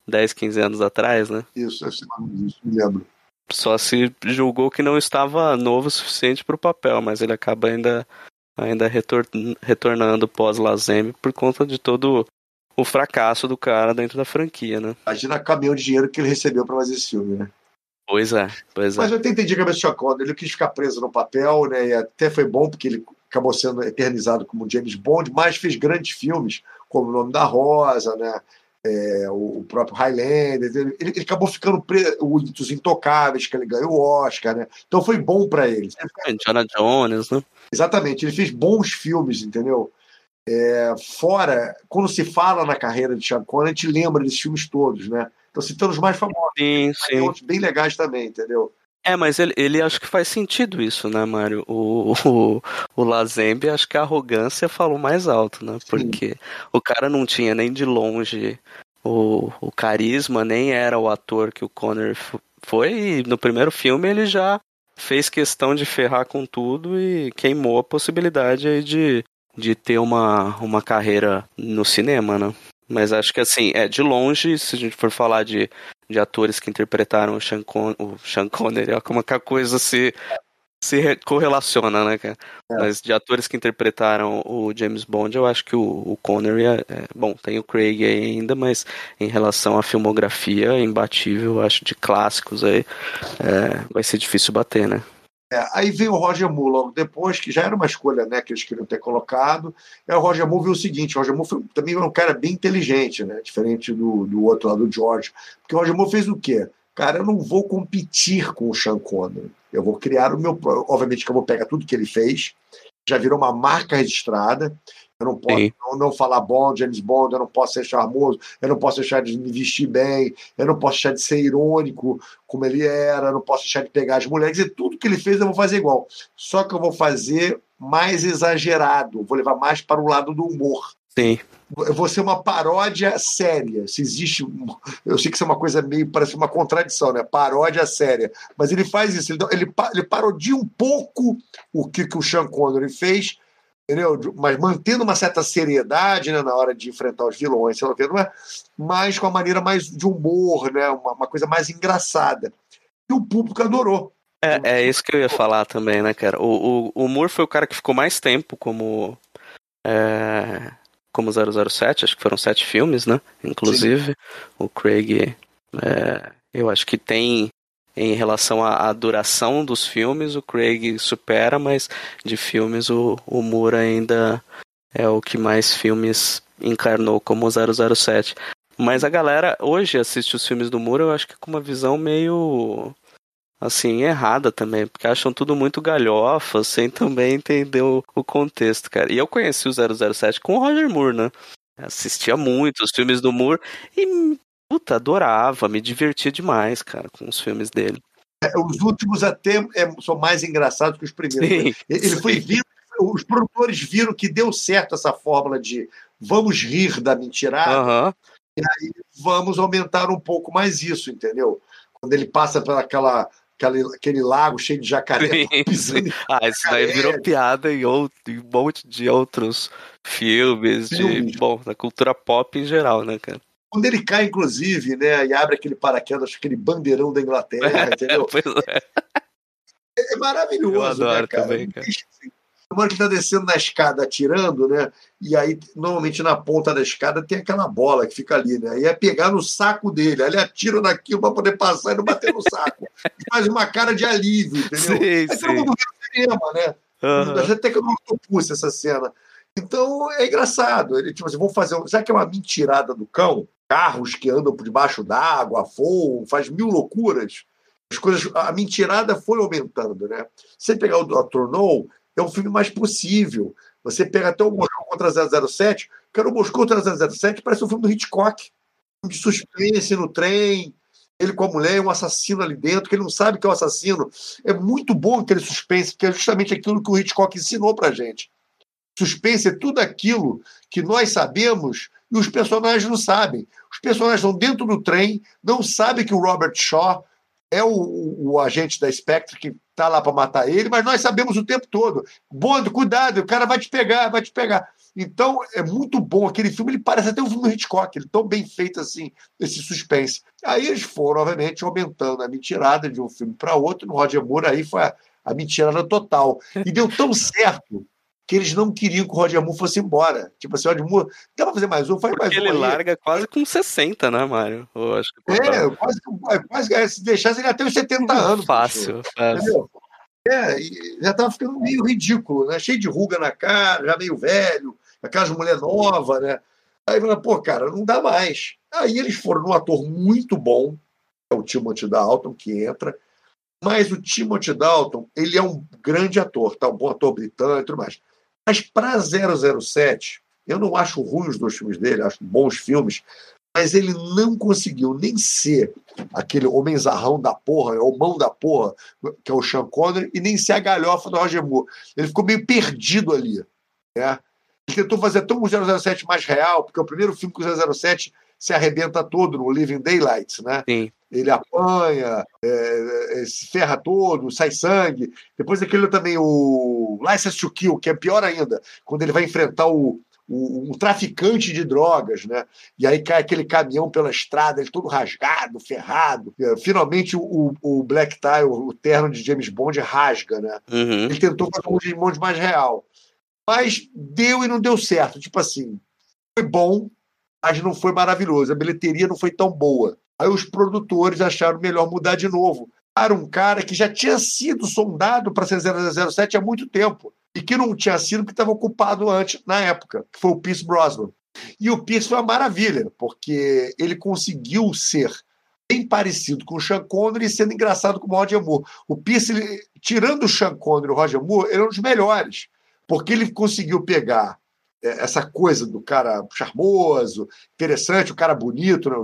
S1: 10, 15 anos atrás, né?
S2: Isso, mais disso, me lembro.
S1: Só se julgou que não estava novo o suficiente para o papel, mas ele acaba ainda, ainda retor retornando pós-Lazeme por conta de todo o fracasso do cara dentro da franquia, né?
S2: Imagina o caminhão de dinheiro que ele recebeu para fazer esse filme, né?
S1: Pois é, pois é.
S2: Mas eu até entendi a cabeça. Ele quis ficar preso no papel, né? E até foi bom porque ele acabou sendo eternizado como James Bond, mas fez grandes filmes, como O Nome da Rosa, né? É, o, próprio Highlander. Ele, ele acabou ficando preso, os Intocáveis, que ele ganhou o Oscar, né? Então foi bom para ele.
S1: Indiana Jones, né?
S2: Exatamente, ele fez bons filmes, entendeu? É, fora, quando se fala na carreira de Sean Connery, a gente lembra desses filmes todos, né? Então citando os mais famosos,
S1: Sim, sim.
S2: outros bem legais também, entendeu?
S1: É, mas ele, ele acho que faz sentido isso, né, Mário? O, o, o Lazembe, acho que a arrogância falou mais alto, né? Porque o cara não tinha nem de longe o, o carisma, nem era o ator que o Conner f- foi, e no primeiro filme ele já fez questão de ferrar com tudo e queimou a possibilidade aí de, de ter uma, uma carreira no cinema, né? Mas acho que assim, é de longe, se a gente for falar de, de atores que interpretaram o Sean, Con o Sean Connery, ó, como que a coisa se, se re- correlaciona, né, cara? Mas de atores que interpretaram o James Bond, eu acho que o, o Connery é, é- Bom, tem o Craig aí ainda, mas em relação à filmografia, é imbatível, eu acho, de clássicos aí, é, vai ser difícil bater, né?
S2: É, aí veio o Roger Moore logo depois, que já era uma escolha né, que eles queriam ter colocado. Aí o Roger Moore viu o seguinte: o Roger Moore foi, também era um cara bem inteligente, né, diferente do, do outro lá, do George. Porque o Roger Moore fez o quê? Cara, eu não vou competir com o Sean Connery. Eu vou criar o meu. Obviamente que eu vou pegar tudo que ele fez, já virou uma marca registrada. Eu não posso não, não falar Bond, James Bond, eu não posso ser charmoso, eu não posso deixar de me vestir bem, eu não posso deixar de ser irônico como ele era, eu não posso deixar de pegar as mulheres, e tudo que ele fez eu vou fazer igual. Só que eu vou fazer mais exagerado, vou levar mais para o lado do humor.
S1: Sim.
S2: Eu vou ser uma paródia séria. Se existe. Eu sei que isso é uma coisa meio. parece uma contradição, né? Paródia séria. Mas ele faz isso, ele, ele, ele parodia um pouco o que, que o Sean Connery fez, entendeu? Mas mantendo uma certa seriedade né, na hora de enfrentar os vilões, sei lá o é? mas com a maneira mais de humor, né? Uma, uma coisa mais engraçada. E o público adorou.
S1: É, é isso que eu ia falar também, né, cara? O, o, o Moore foi o cara que ficou mais tempo como. É, como 007, acho que foram sete filmes, né? Inclusive. O Craig. é, eu acho que tem. Em relação à, à duração dos filmes, o Craig supera, mas de filmes o, o Moore ainda é o que mais filmes encarnou como 007. Mas a galera hoje assiste os filmes do Moore, eu acho que com uma visão meio assim, errada também, porque acham tudo muito galhofa, sem também entender o, o contexto, cara. E eu conheci o 007 com o Roger Moore, né? Assistia muito os filmes do Moore e, puta, adorava, me divertia demais, cara, com os filmes dele.
S2: É, Os últimos até é, são mais engraçados que os primeiros.
S1: Sim,
S2: Ele foi
S1: sim.
S2: vindo, os produtores viram que deu certo essa fórmula de vamos rir da mentirada,
S1: Aham,
S2: vamos aumentar um pouco mais isso, entendeu? Quando ele passa por aquela, aquele, aquele lago cheio de jacaré,
S1: Sim. Ah, isso daí virou piada em, outro, em um monte de outros filmes, de,
S2: Filmes.
S1: bom, da cultura pop em geral, né, cara?
S2: Quando ele cai, inclusive, né, e abre aquele paraquedas, aquele bandeirão da Inglaterra, entendeu?
S1: Pois é.
S2: É maravilhoso,
S1: Eu adoro
S2: né, cara?
S1: também, cara.
S2: Na hora que tá descendo na escada atirando, né? E aí, normalmente na ponta da escada tem aquela bola que fica ali, né? E é pegar no saco dele. Aí ele atira naquilo para poder passar e não bater no saco. E faz uma cara de alívio, entendeu?
S1: Sim,
S2: Aí todo
S1: sim.
S2: mundo vê no cinema, né?
S1: Aham.
S2: Até que eu não pus essa cena. Então é engraçado. Ele, tipo assim, vamos fazer. Já que é uma mentirada do cão, carros que andam por debaixo d'água, voam, faz mil loucuras. As coisas, a mentirada foi aumentando, né? Você pegar o Dr. No, é um filme mais possível. Você pega até o Moscou contra 007, cara, o Moscou contra 007 parece um filme do Hitchcock. Um de suspense no trem, ele com a mulher, um assassino ali dentro, que ele não sabe que é o um assassino. É muito bom aquele suspense, que é justamente aquilo que o Hitchcock ensinou pra gente. Suspense é tudo aquilo que nós sabemos e os personagens não sabem. Os personagens estão dentro do trem, não sabem que o Robert Shaw é o, o, o agente da Spectre que está lá para matar ele, mas nós sabemos o tempo todo. Bond, cuidado, o cara vai te pegar, vai te pegar. Então, é muito bom aquele filme, ele parece até um filme do Hitchcock, ele é tão bem feito assim, esse suspense. Aí eles foram, obviamente, aumentando a mentirada de um filme para outro, no Roger Moore aí foi a, a mentirada total. E deu tão certo que eles não queriam que o Roger Moore fosse embora. Tipo assim, o Roger Moore, dá pra fazer mais um, faz mais
S1: Porque
S2: um.
S1: ele
S2: aí.
S1: larga quase com 60, né, Mário? Eu acho que
S2: É, quase, quase é, se deixasse ele até os 70 anos.
S1: Fácil, fácil.
S2: Entendeu? É, já tava ficando meio ridículo, né? Cheio de ruga na cara, já meio velho, aquelas mulher nova, né? Aí fala, pô, cara, não dá mais. Aí eles foram num ator muito bom, é o Timothy Dalton, que entra. Mas o Timothy Dalton, ele é um grande ator, tá? Um bom ator britânico e tudo mais. Mas para 007, eu não acho ruim os dois filmes dele, acho bons filmes, mas ele não conseguiu nem ser aquele homenzarrão da porra, é o mão da porra, que é o Sean Connery, e nem ser a galhofa do Roger Moore. Ele ficou meio perdido ali. Né? Ele tentou fazer até um 007 mais real, porque é o primeiro filme que o 007 se arrebenta todo no Living Daylights, né?
S1: Sim.
S2: Ele apanha, é, é, se ferra todo, sai sangue. Depois aquele também, o License to Kill, que é pior ainda, quando ele vai enfrentar o, o, um traficante de drogas, né? E aí cai aquele caminhão pela estrada, ele todo rasgado, ferrado. Finalmente o, o Black Tie, o, o terno de James Bond, rasga, né?
S1: Uhum.
S2: Ele tentou fazer um James Bond mais real. Mas deu e não deu certo. Tipo assim, foi bom, mas não foi maravilhoso. A bilheteria não foi tão boa. Aí os produtores acharam melhor mudar de novo. Para um cara que já tinha sido sondado para ser 007 há muito tempo e que não tinha sido porque estava ocupado antes, na época, que foi o Pierce Brosnan. E o Pierce foi uma maravilha, porque ele conseguiu ser bem parecido com o Sean Connery e sendo engraçado com o Roger Moore. O Pierce, ele, tirando o Sean Connery e o Roger Moore, ele é um dos melhores, porque ele conseguiu pegar essa coisa do cara charmoso, interessante, o cara bonito, né?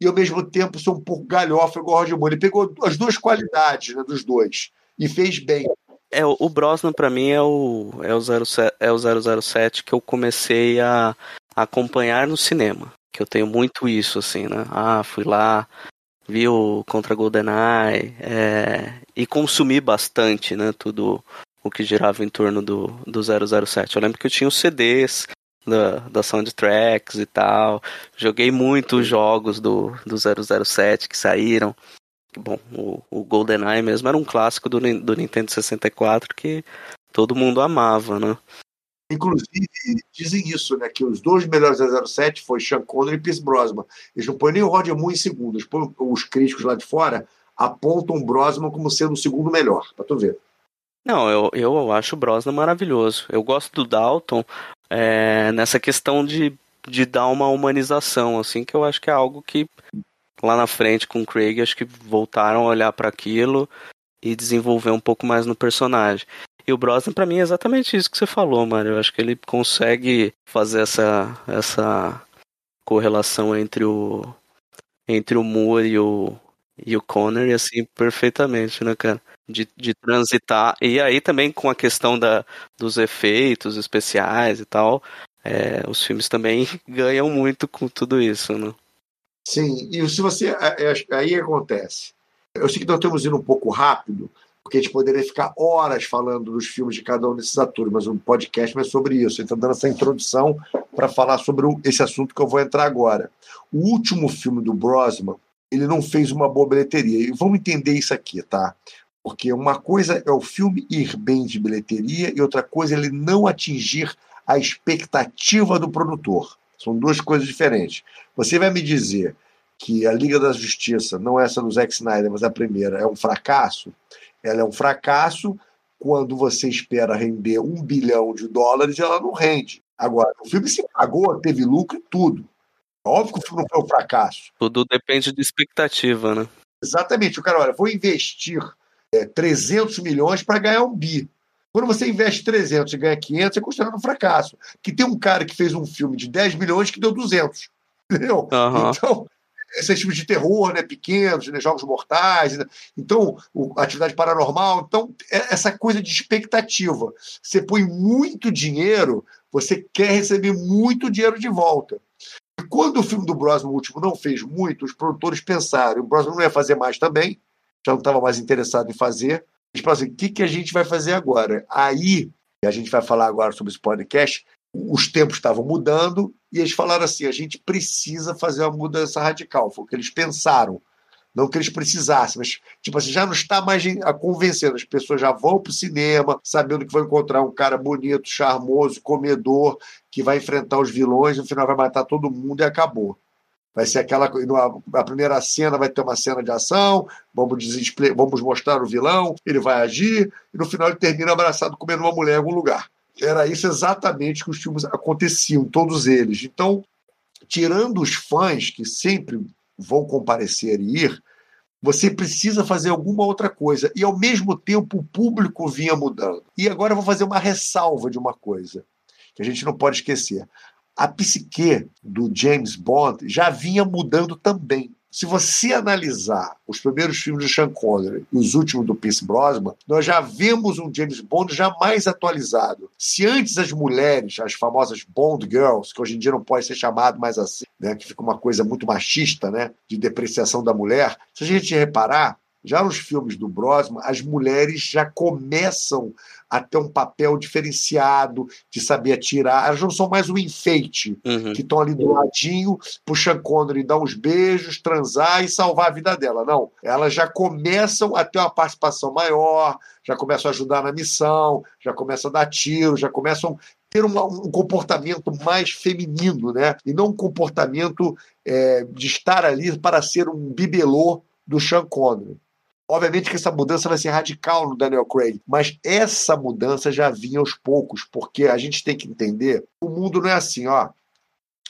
S2: E ao mesmo tempo ser um pouco galhofa igual o Roger Moore. Ele pegou as duas qualidades né, dos dois e fez bem.
S1: É, o Brosnan para mim é o, é, o 07, é o 007 que eu comecei a, a acompanhar no cinema. Que eu tenho muito isso, assim, né? Ah, fui lá, vi o Contra GoldenEye é, e consumi bastante, né? Tudo o que girava em torno do, do 007. Eu lembro que eu tinha os CDs da, da soundtracks e tal. Joguei muitos jogos do, do 007 que saíram. Bom, o, o GoldenEye mesmo era um clássico do, do Nintendo 64 que todo mundo amava, né?
S2: Inclusive, dizem isso, né? Que os dois melhores 007 foi Sean Connery e Pierce Brosnan. Eles não põem nem o Roger Moore em segundo. Põem os críticos lá de fora apontam o Brosnan como sendo o segundo melhor, pra tu ver.
S1: Não, eu, eu acho o Brosnan maravilhoso. Eu gosto do Dalton é, nessa questão de, de dar uma humanização, assim, que eu acho que é algo que lá na frente com o Craig, acho que voltaram a olhar para aquilo e desenvolver um pouco mais no personagem. E o Brosnan, para mim, é exatamente isso que você falou, mano. Eu acho que ele consegue fazer essa, essa correlação entre o, entre o Moore e o, e o Connery, assim, perfeitamente, né, cara? De, de transitar. E aí também com a questão da, dos efeitos especiais e tal, é, os filmes também ganham muito com tudo isso, né?
S2: Sim, e se você. Aí acontece. Eu sei que nós estamos indo um pouco rápido, porque a gente poderia ficar horas falando dos filmes de cada um desses atores, mas o podcast não é sobre isso. Está dando essa introdução para falar sobre esse assunto que eu vou entrar agora. O último filme do Brosnan, ele não fez uma boa bilheteria. E vamos entender isso aqui, tá? Porque uma coisa é o filme ir bem de bilheteria e outra coisa é ele não atingir a expectativa do produtor. São duas coisas diferentes. Você vai me dizer que a Liga da Justiça, não essa do Zack Snyder, mas a primeira, é um fracasso? Ela é um fracasso quando você espera render um bilhão de dólares e ela não rende. Agora, o filme se pagou, teve lucro e tudo. Óbvio que o filme não foi um fracasso.
S1: Tudo depende de expectativa, né?
S2: Exatamente. O cara, olha, vou investir é, 300 milhões para ganhar um bi. Quando você investe 300 e ganha 500, você é considerado um fracasso. Que tem um cara que fez um filme de 10 milhões que deu 200. Entendeu?
S1: Aham.
S2: Então, esses filmes de terror, né, pequenos, né, jogos mortais, né? então, o- atividade paranormal. Então, é essa coisa de expectativa. Você põe muito dinheiro, você quer receber muito dinheiro de volta. E quando o filme do Brosnan, o último, não fez muito, os produtores pensaram, o Brosnan não ia fazer mais também, já não estava mais interessado em fazer. Eles falaram assim, o que, que a gente vai fazer agora? Aí, a gente vai falar agora sobre esse podcast, os tempos estavam mudando e eles falaram assim, a gente precisa fazer uma mudança radical. Foi o que eles pensaram. Não que eles precisassem, mas tipo assim, já não está mais a convencendo. As pessoas já vão para o cinema sabendo que vão encontrar um cara bonito, charmoso, comedor, que vai enfrentar os vilões, no final vai matar todo mundo e acabou. Vai ser aquela. A primeira cena vai ter uma cena de ação, vamos, vamos mostrar o vilão, ele vai agir, e no final ele termina abraçado comendo uma mulher em algum lugar. Era isso exatamente que os filmes aconteciam, todos eles. Então, tirando os fãs que sempre vão comparecer e ir, você precisa fazer alguma outra coisa. E ao mesmo tempo o público vinha mudando. E agora eu vou fazer uma ressalva de uma coisa que a gente não pode esquecer. A psique do James Bond já vinha mudando também. Se você analisar os primeiros filmes do Sean Connery e os últimos do Pierce Brosnan, nós já vemos um James Bond já mais atualizado. Se antes as mulheres, as famosas Bond Girls, que hoje em dia não pode ser chamado mais assim, né, que fica uma coisa muito machista, né, de depreciação da mulher, se a gente reparar, já nos filmes do Brosnan, as mulheres já começam a ter um papel diferenciado, de saber atirar. Elas não são mais um enfeite,
S1: Uhum.
S2: que estão ali do ladinho, pro Sean Connery dar uns beijos, transar e salvar a vida dela. Não. Elas já começam a ter uma participação maior, já começam a ajudar na missão, já começam a dar tiro, já começam a ter uma- um comportamento mais feminino, né? E não um comportamento é, de estar ali para ser um bibelô do Sean Connery. Obviamente que essa mudança vai ser radical no Daniel Craig, mas essa mudança já vinha aos poucos, porque a gente tem que entender, o mundo não é assim, ó.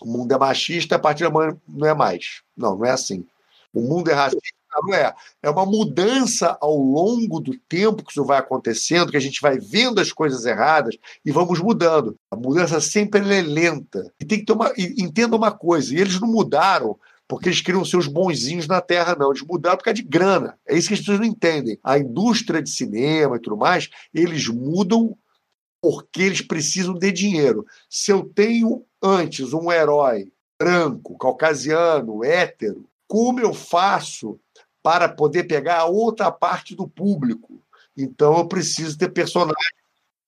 S2: O mundo é machista, a partir da manhã não é mais. Não, não é assim. O mundo é racista, não é. É uma mudança ao longo do tempo que isso vai acontecendo, que a gente vai vendo as coisas erradas e vamos mudando. A mudança sempre é lenta. E tem que ter uma. Entenda uma coisa, e eles não mudaram porque eles queriam ser os bonzinhos na Terra, não. Eles mudaram por causa de grana. É isso que as pessoas não entendem. A indústria de cinema e tudo mais, eles mudam porque eles precisam de dinheiro. Se eu tenho antes um herói branco, caucasiano, hétero, como eu faço para poder pegar a outra parte do público? Então eu preciso ter personagens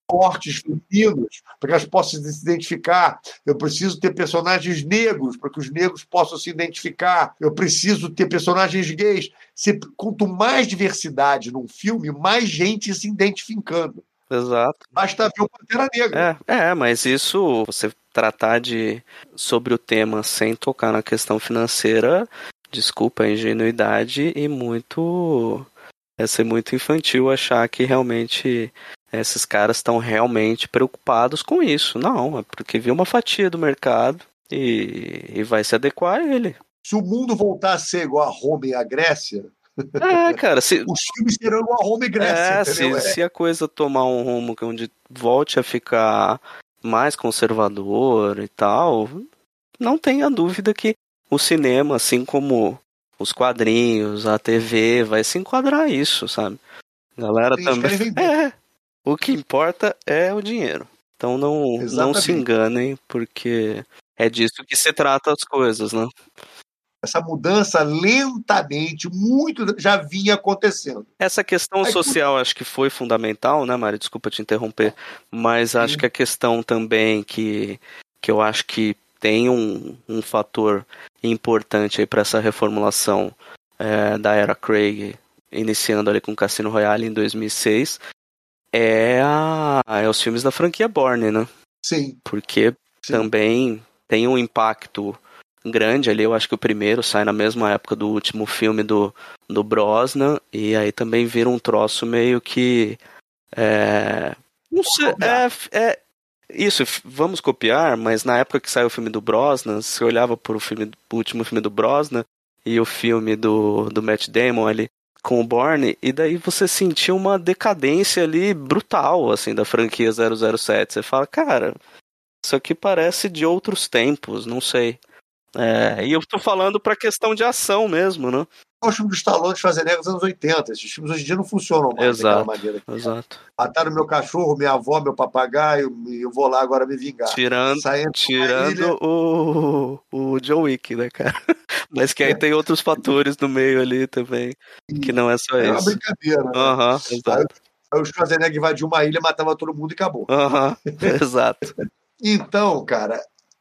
S2: fortes, femininos, para que elas possam se identificar. Eu preciso ter personagens negros, para que os negros possam se identificar. Eu preciso ter personagens gays. Se, quanto mais diversidade num filme, mais gente se identificando.
S1: Exato.
S2: Basta ver o Pantera Negra.
S1: É, é, mas isso, você tratar de sobre o tema sem tocar na questão financeira, desculpa a ingenuidade e muito é ser muito infantil achar que realmente esses caras estão realmente preocupados com isso. Não, é porque viu uma fatia do mercado e, e vai se adequar a ele.
S2: Se o mundo voltar a ser igual a Roma e a Grécia,
S1: É, cara, se,
S2: os filmes serão igual a Roma e Grécia,
S1: É, se?
S2: É.
S1: se a coisa tomar um rumo que onde volte a ficar mais conservador e tal, não tenha dúvida que o cinema, assim como os quadrinhos, a TV, vai se enquadrar a isso, sabe? Galera
S2: Eles
S1: também. É. O que importa é o dinheiro. Então não, não se enganem, porque é disso que se trata as coisas, né?
S2: Essa mudança lentamente, muito já vinha acontecendo.
S1: Essa questão
S2: Aí,
S1: social acho que foi fundamental, né, Mari? Desculpa te interromper, mas acho que a questão também que, que eu acho que tem um, um fator importante aí para essa reformulação é, da era Craig, iniciando ali com Cassino Royale em 2006, é, a, é os filmes da franquia Bourne, né?
S2: Sim,
S1: Porque
S2: sim.
S1: também tem um impacto grande ali. Eu acho que o primeiro sai na mesma época do último filme do, do Brosnan, e aí também vira um troço meio que. É, não sei, é, é isso, vamos copiar, mas na época que saiu o filme do Brosnan, se olhava para o filme, o último filme do Brosnan, e o filme do, do Matt Damon ali com o Bourne, e daí você sentiu uma decadência ali brutal, assim, da franquia 007. Você fala, cara, isso aqui parece de outros tempos, não sei. É, e eu tô falando pra questão de ação mesmo, né?
S2: os filmes do Stallone de Schwarzenegger dos anos 80. Esses filmes hoje em dia não funcionam mais
S1: Exato,
S2: daquela maneira.
S1: Exato.
S2: Mataram meu cachorro, minha avó, meu papagaio, e eu vou lá agora me vingar.
S1: Tirando,
S2: Saindo
S1: tirando o, o John Wick, né, cara? Mas que aí tem outros fatores no meio ali também, que não é só
S2: É uma
S1: isso.
S2: brincadeira. né?
S1: Aham,
S2: Aí,
S1: exato.
S2: aí o Schwarzenegger invadiu uma ilha, matava todo mundo e acabou.
S1: Aham, exato.
S2: Então, cara,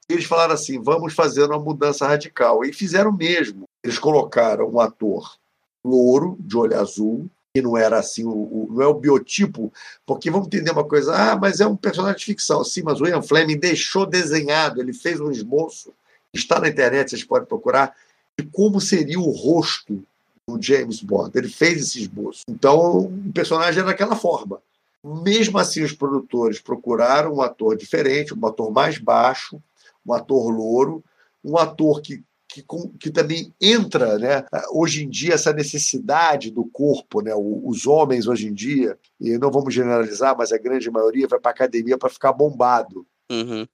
S2: eles falaram assim: vamos fazer uma mudança radical. E fizeram mesmo. Eles colocaram um ator louro, de olho azul, que não era assim, o, o- não é o biotipo, porque vamos entender uma coisa, ah, mas é um personagem de ficção. Sim, mas o Ian Fleming deixou desenhado, ele fez um esboço, está na internet, vocês podem procurar, de como seria o rosto do James Bond. Ele fez esse esboço. Então, o personagem era daquela forma. Mesmo assim, os produtores procuraram um ator diferente, um ator mais baixo, um ator louro, um ator que, que, que também entra, né? Hoje em dia, essa necessidade do corpo, né? Os homens hoje em dia, e não vamos generalizar, mas a grande maioria vai para academia para ficar bombado.
S1: Uhum.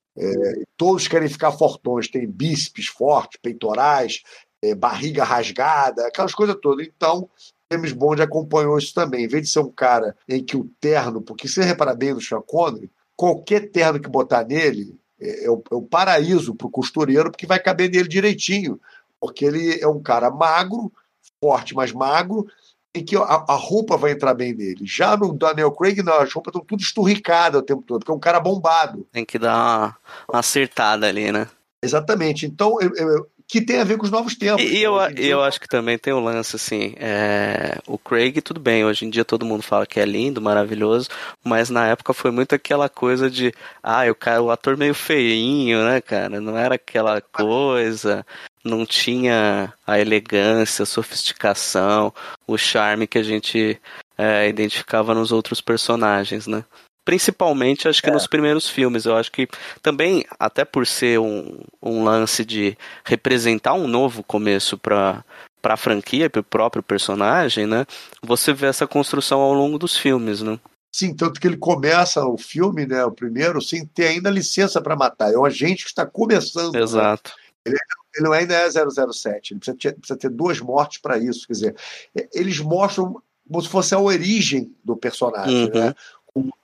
S2: Todos querem ficar fortões, tem bíceps fortes, peitorais, eh, barriga rasgada, aquelas coisas todas. Então, James Bond acompanhou isso também. Em vez de ser um cara em que o terno, porque se você reparar bem no Sean Connery, qualquer terno que botar nele é, é o, é o paraíso para o costureiro, porque vai caber nele direitinho. Porque ele é um cara magro, forte, mas magro, em que a, a roupa vai entrar bem nele. Já no Daniel Craig, não, as roupas estão tudo esturricadas o tempo todo, porque é um cara bombado.
S1: Tem que dar uma, uma acertada ali, né?
S2: Exatamente. Então, eu- eu- que tem a ver com os novos tempos.
S1: E, e eu, eu acho que também tem o lance, assim, é, o Craig, tudo bem, hoje em dia todo mundo fala que é lindo, maravilhoso, mas na época foi muito aquela coisa de, ah, o, cara, o ator meio feinho, né, cara? Não era aquela coisa, não tinha a elegância, a sofisticação, o charme que a gente é, identificava nos outros personagens, né? Principalmente, acho que nos primeiros filmes. Eu acho que também, até por ser um, um lance de representar um novo começo para para a franquia, para o próprio personagem, né? Você vê essa construção ao longo dos filmes, né?
S2: Sim, tanto que ele começa o filme, né, o primeiro, sem ter ainda licença para matar. É um agente que está começando. né?
S1: Exato.
S2: Ele não ainda é 007. Ele precisa ter, precisa ter duas mortes para isso. Quer dizer, é, eles mostram como se fosse a origem do personagem,
S1: Uhum.
S2: né?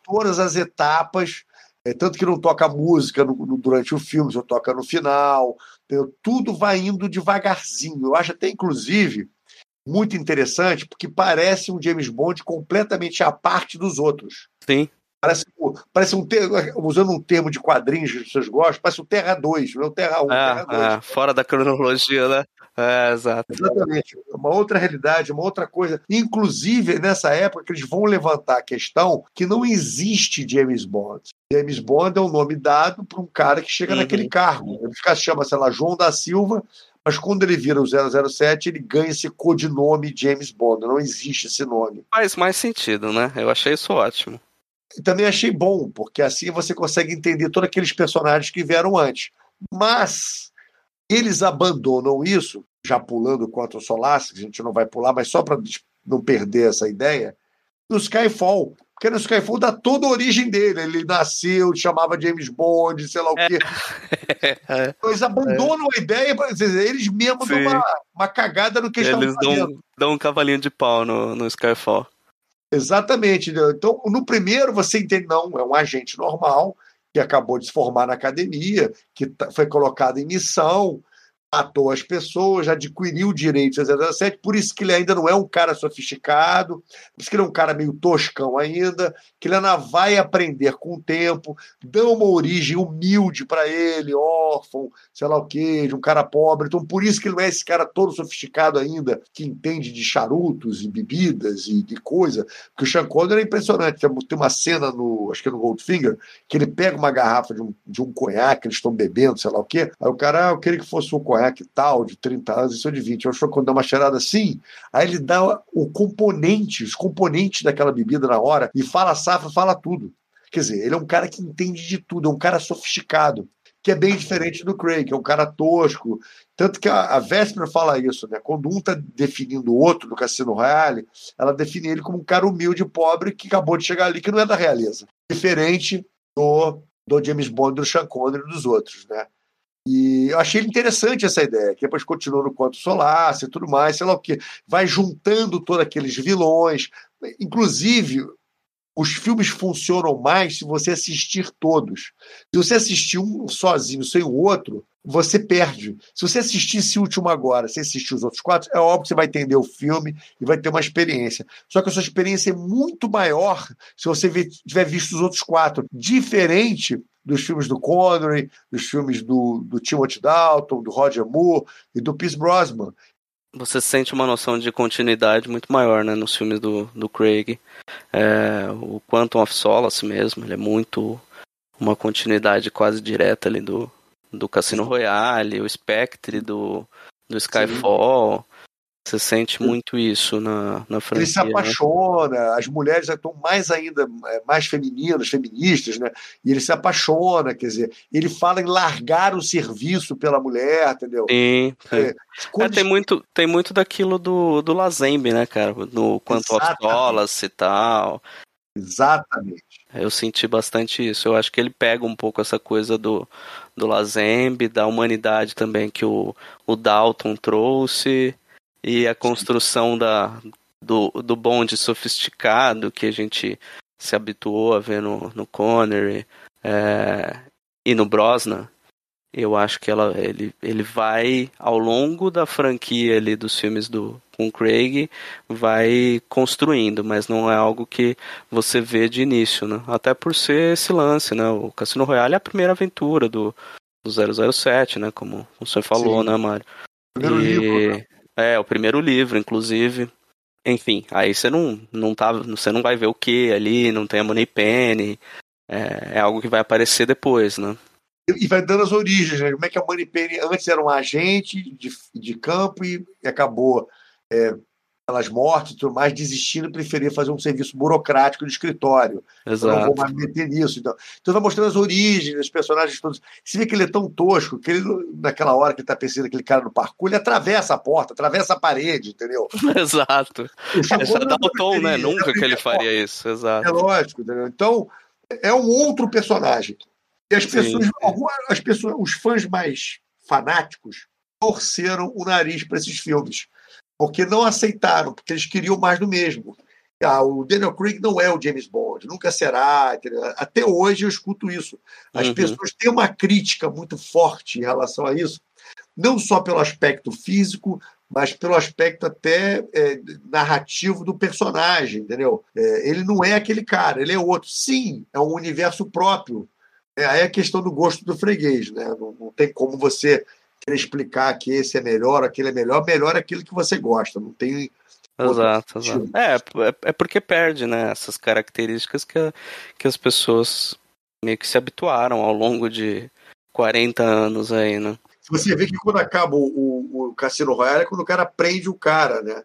S2: Todas as etapas. é, tanto que não toca música no- no- durante o filme, só toca no final. entendeu? Tudo vai indo devagarzinho. Eu acho até, inclusive, muito interessante, porque parece um James Bond completamente à parte dos outros.
S1: Sim.
S2: Parece, parece um usando um termo de quadrinhos que vocês gostam, parece o Terra 2, não é o Terra 1, Terra 2.
S1: É, é, fora da cronologia, né? É, exato.
S2: Exatamente. Uma outra realidade, uma outra coisa. Inclusive, nessa época, eles vão levantar a questão que não existe James Bond. James Bond é o nome dado para um cara que chega
S1: Uhum.
S2: naquele cargo. Ele fica, chama, sei lá, João da Silva, mas quando ele vira o 007, ele ganha esse codinome James Bond. Não existe esse nome.
S1: Faz mais sentido, né? Eu achei isso ótimo.
S2: E também achei bom, porque assim você consegue entender todos aqueles personagens que vieram antes. Mas eles abandonam isso, já pulando contra o Solace, que a gente não vai pular, mas só para não perder essa ideia, no Skyfall. Porque no Skyfall dá toda a origem dele. Ele nasceu, chamava James Bond, sei lá o quê.
S1: É,
S2: Eles abandonam a ideia, eles mesmos dão uma, uma cagada no que eles
S1: eles
S2: estavam fazendo.
S1: dão, dão um cavalinho de pau no, no Skyfall.
S2: Exatamente. Então, no primeiro, você entende, não, é um agente normal que acabou de se formar na academia, que tá- foi colocado em missão, matou as pessoas, adquiriu direitos a 007, por isso que ele ainda não é um cara sofisticado, por isso que ele é um cara meio toscão ainda, que ele ainda vai aprender com o tempo, dão uma origem humilde para ele, órfão, sei lá o quê, de um cara pobre, então por isso que ele não é esse cara todo sofisticado ainda, que entende de charutos e bebidas e de coisa, porque o Sean Connery é impressionante, tem uma cena no, acho que é no Goldfinger, que ele pega uma garrafa de um, de um conhaque, eles estão bebendo, sei lá o quê, aí o cara, ah, eu queria que fosse um conhaque tal, de 30 anos, isso é de 20, eu acho que quando dá uma cheirada assim, aí ele dá o componente, os componentes daquela bebida na hora, e fala safra, fala tudo. Quer dizer, ele é um cara que entende de tudo, é um cara sofisticado. que é bem diferente do Craig, é um cara tosco. Tanto que a, a Véspera fala isso, né? Quando um está definindo o outro no Cassino Royale, ela define ele como um cara humilde, pobre, que acabou de chegar ali, que não é da realeza. Diferente do, do James Bond, do Sean Connery e dos outros, né? E eu achei interessante essa ideia, que depois continuou no Quanto Solace e tudo mais, sei lá o quê. Vai juntando todos aqueles vilões. Inclusive, os filmes funcionam mais se você assistir todos. Se você assistir um sozinho sem o outro, você perde. Se você assistir esse último agora, sem assistir os outros quatro, é óbvio que você vai entender o filme e vai ter uma experiência. Só que a sua experiência é muito maior se você tiver visto os outros quatro. Diferente dos filmes do Connery, dos filmes do, do Timothy Dalton, do Roger Moore e do Pierce Brosnan.
S1: Você sente uma noção de continuidade muito maior né, nos filmes do, do Craig. É, o Quantum of Solace mesmo, ele é muito uma continuidade quase direta ali do, do Cassino Royale, o Spectre do, do Skyfall. Sim. Você sente muito isso na, na franquia.
S2: Ele se né? apaixona, né? as mulheres estão mais ainda é, mais femininas, feministas, né? E ele se apaixona, quer dizer, ele fala em largar o serviço pela mulher, entendeu?
S1: Sim. É, é, tem, muito, tem muito daquilo do, do Lazembe, né, cara? No quanto aos dólares e tal.
S2: Exatamente.
S1: Eu senti bastante isso. Eu acho que ele pega um pouco essa coisa do, do Lazembe, da humanidade também que o, o Dalton trouxe e a construção da, do, do bonde sofisticado que a gente se habituou a ver no, no Connery é, e no Brosnan, eu acho que ela, ele, ele vai, ao longo da franquia ali dos filmes do com Craig, vai construindo, mas não é algo que você vê de início, né? Até por ser esse lance, né? O Cassino Royale é a primeira aventura do, do 007, né? Como você falou, Sim. né, Mário?
S2: Primeiro e... livro, né?
S1: É, o primeiro livro, inclusive. Enfim, aí você não, não tá, você não vai ver o que ali, não tem a Money Penny. É, é, algo que vai aparecer depois, né?
S2: E vai dando as origens, né? Como é que a Money Penny antes era um agente de, de campo e acabou é, pelas mortes e tudo mais, desistindo, preferia fazer um serviço burocrático de escritório.
S1: Exato.
S2: Eu não vou mais meter nisso. Então, então vai mostrando as origens dos personagens todos. Você vê que ele é tão tosco que ele, naquela hora que ele está pensando aquele cara no parkour, ele atravessa a porta, atravessa a parede, entendeu?
S1: Exato. Essa dá o tom, né? Nunca que ele faria isso. Exato.
S2: É lógico, entendeu? Então, é um outro personagem. E as pessoas, sim, as pessoas, os fãs mais fanáticos torceram o nariz para esses filmes porque não aceitaram, porque eles queriam mais do mesmo. Ah, o Daniel Craig não é o James Bond, nunca será. Até hoje eu escuto isso. As uhum. pessoas têm uma crítica muito forte em relação a isso, não só pelo aspecto físico, mas pelo aspecto até é, narrativo do personagem, entendeu? É, ele não é aquele cara, ele é outro. Sim, é um universo próprio. É, aí é a questão do gosto do freguês, né? Não, não tem como você querer explicar que esse é melhor, aquele é melhor, melhor é aquilo que você gosta, não tem.
S1: Exato, exato. É, é, é porque perde, né, essas características que, que as pessoas meio que se habituaram ao longo de 40 anos aí, né?
S2: Você vê que quando acaba o, o, o Cassino Royale é quando o cara prende o cara, né?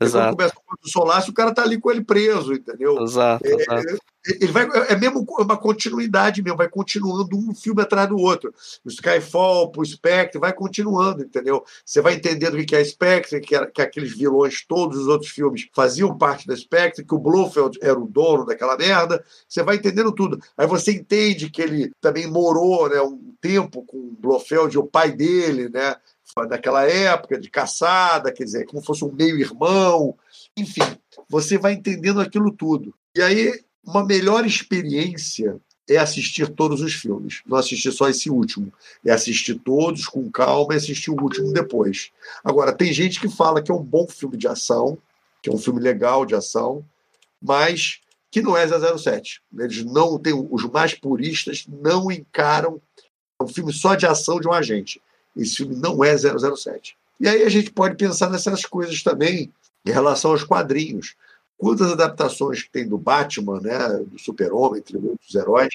S1: Exato.
S2: Quando começa o Solace, o cara tá ali com ele preso, entendeu?
S1: Exato,
S2: é,
S1: exato.
S2: Ele vai, é mesmo uma continuidade mesmo, vai continuando um filme atrás do outro. O Skyfall, o Spectre, vai continuando, entendeu? Você vai entendendo o que é Spectre, que, era, que aqueles vilões, todos os outros filmes faziam parte da Spectre, que o Blofeld era o dono daquela merda. Você vai entendendo tudo. Aí você entende que ele também morou né, um tempo com o Blofeld, o pai dele, né? Daquela época de caçada, quer dizer, como fosse um meio-irmão, enfim, você vai entendendo aquilo tudo. E aí, uma melhor experiência é assistir todos os filmes, não assistir só esse último, é assistir todos com calma e assistir o último depois. Agora, tem gente que fala que é um bom filme de ação, que é um filme legal de ação, mas que não é 007. Eles não têm, os mais puristas não encaram um filme só de ação de um agente. Esse filme não é 007. E aí a gente pode pensar nessas coisas também em relação aos quadrinhos. Quantas adaptações que tem do Batman, né, do Super-Homem, entre outros heróis,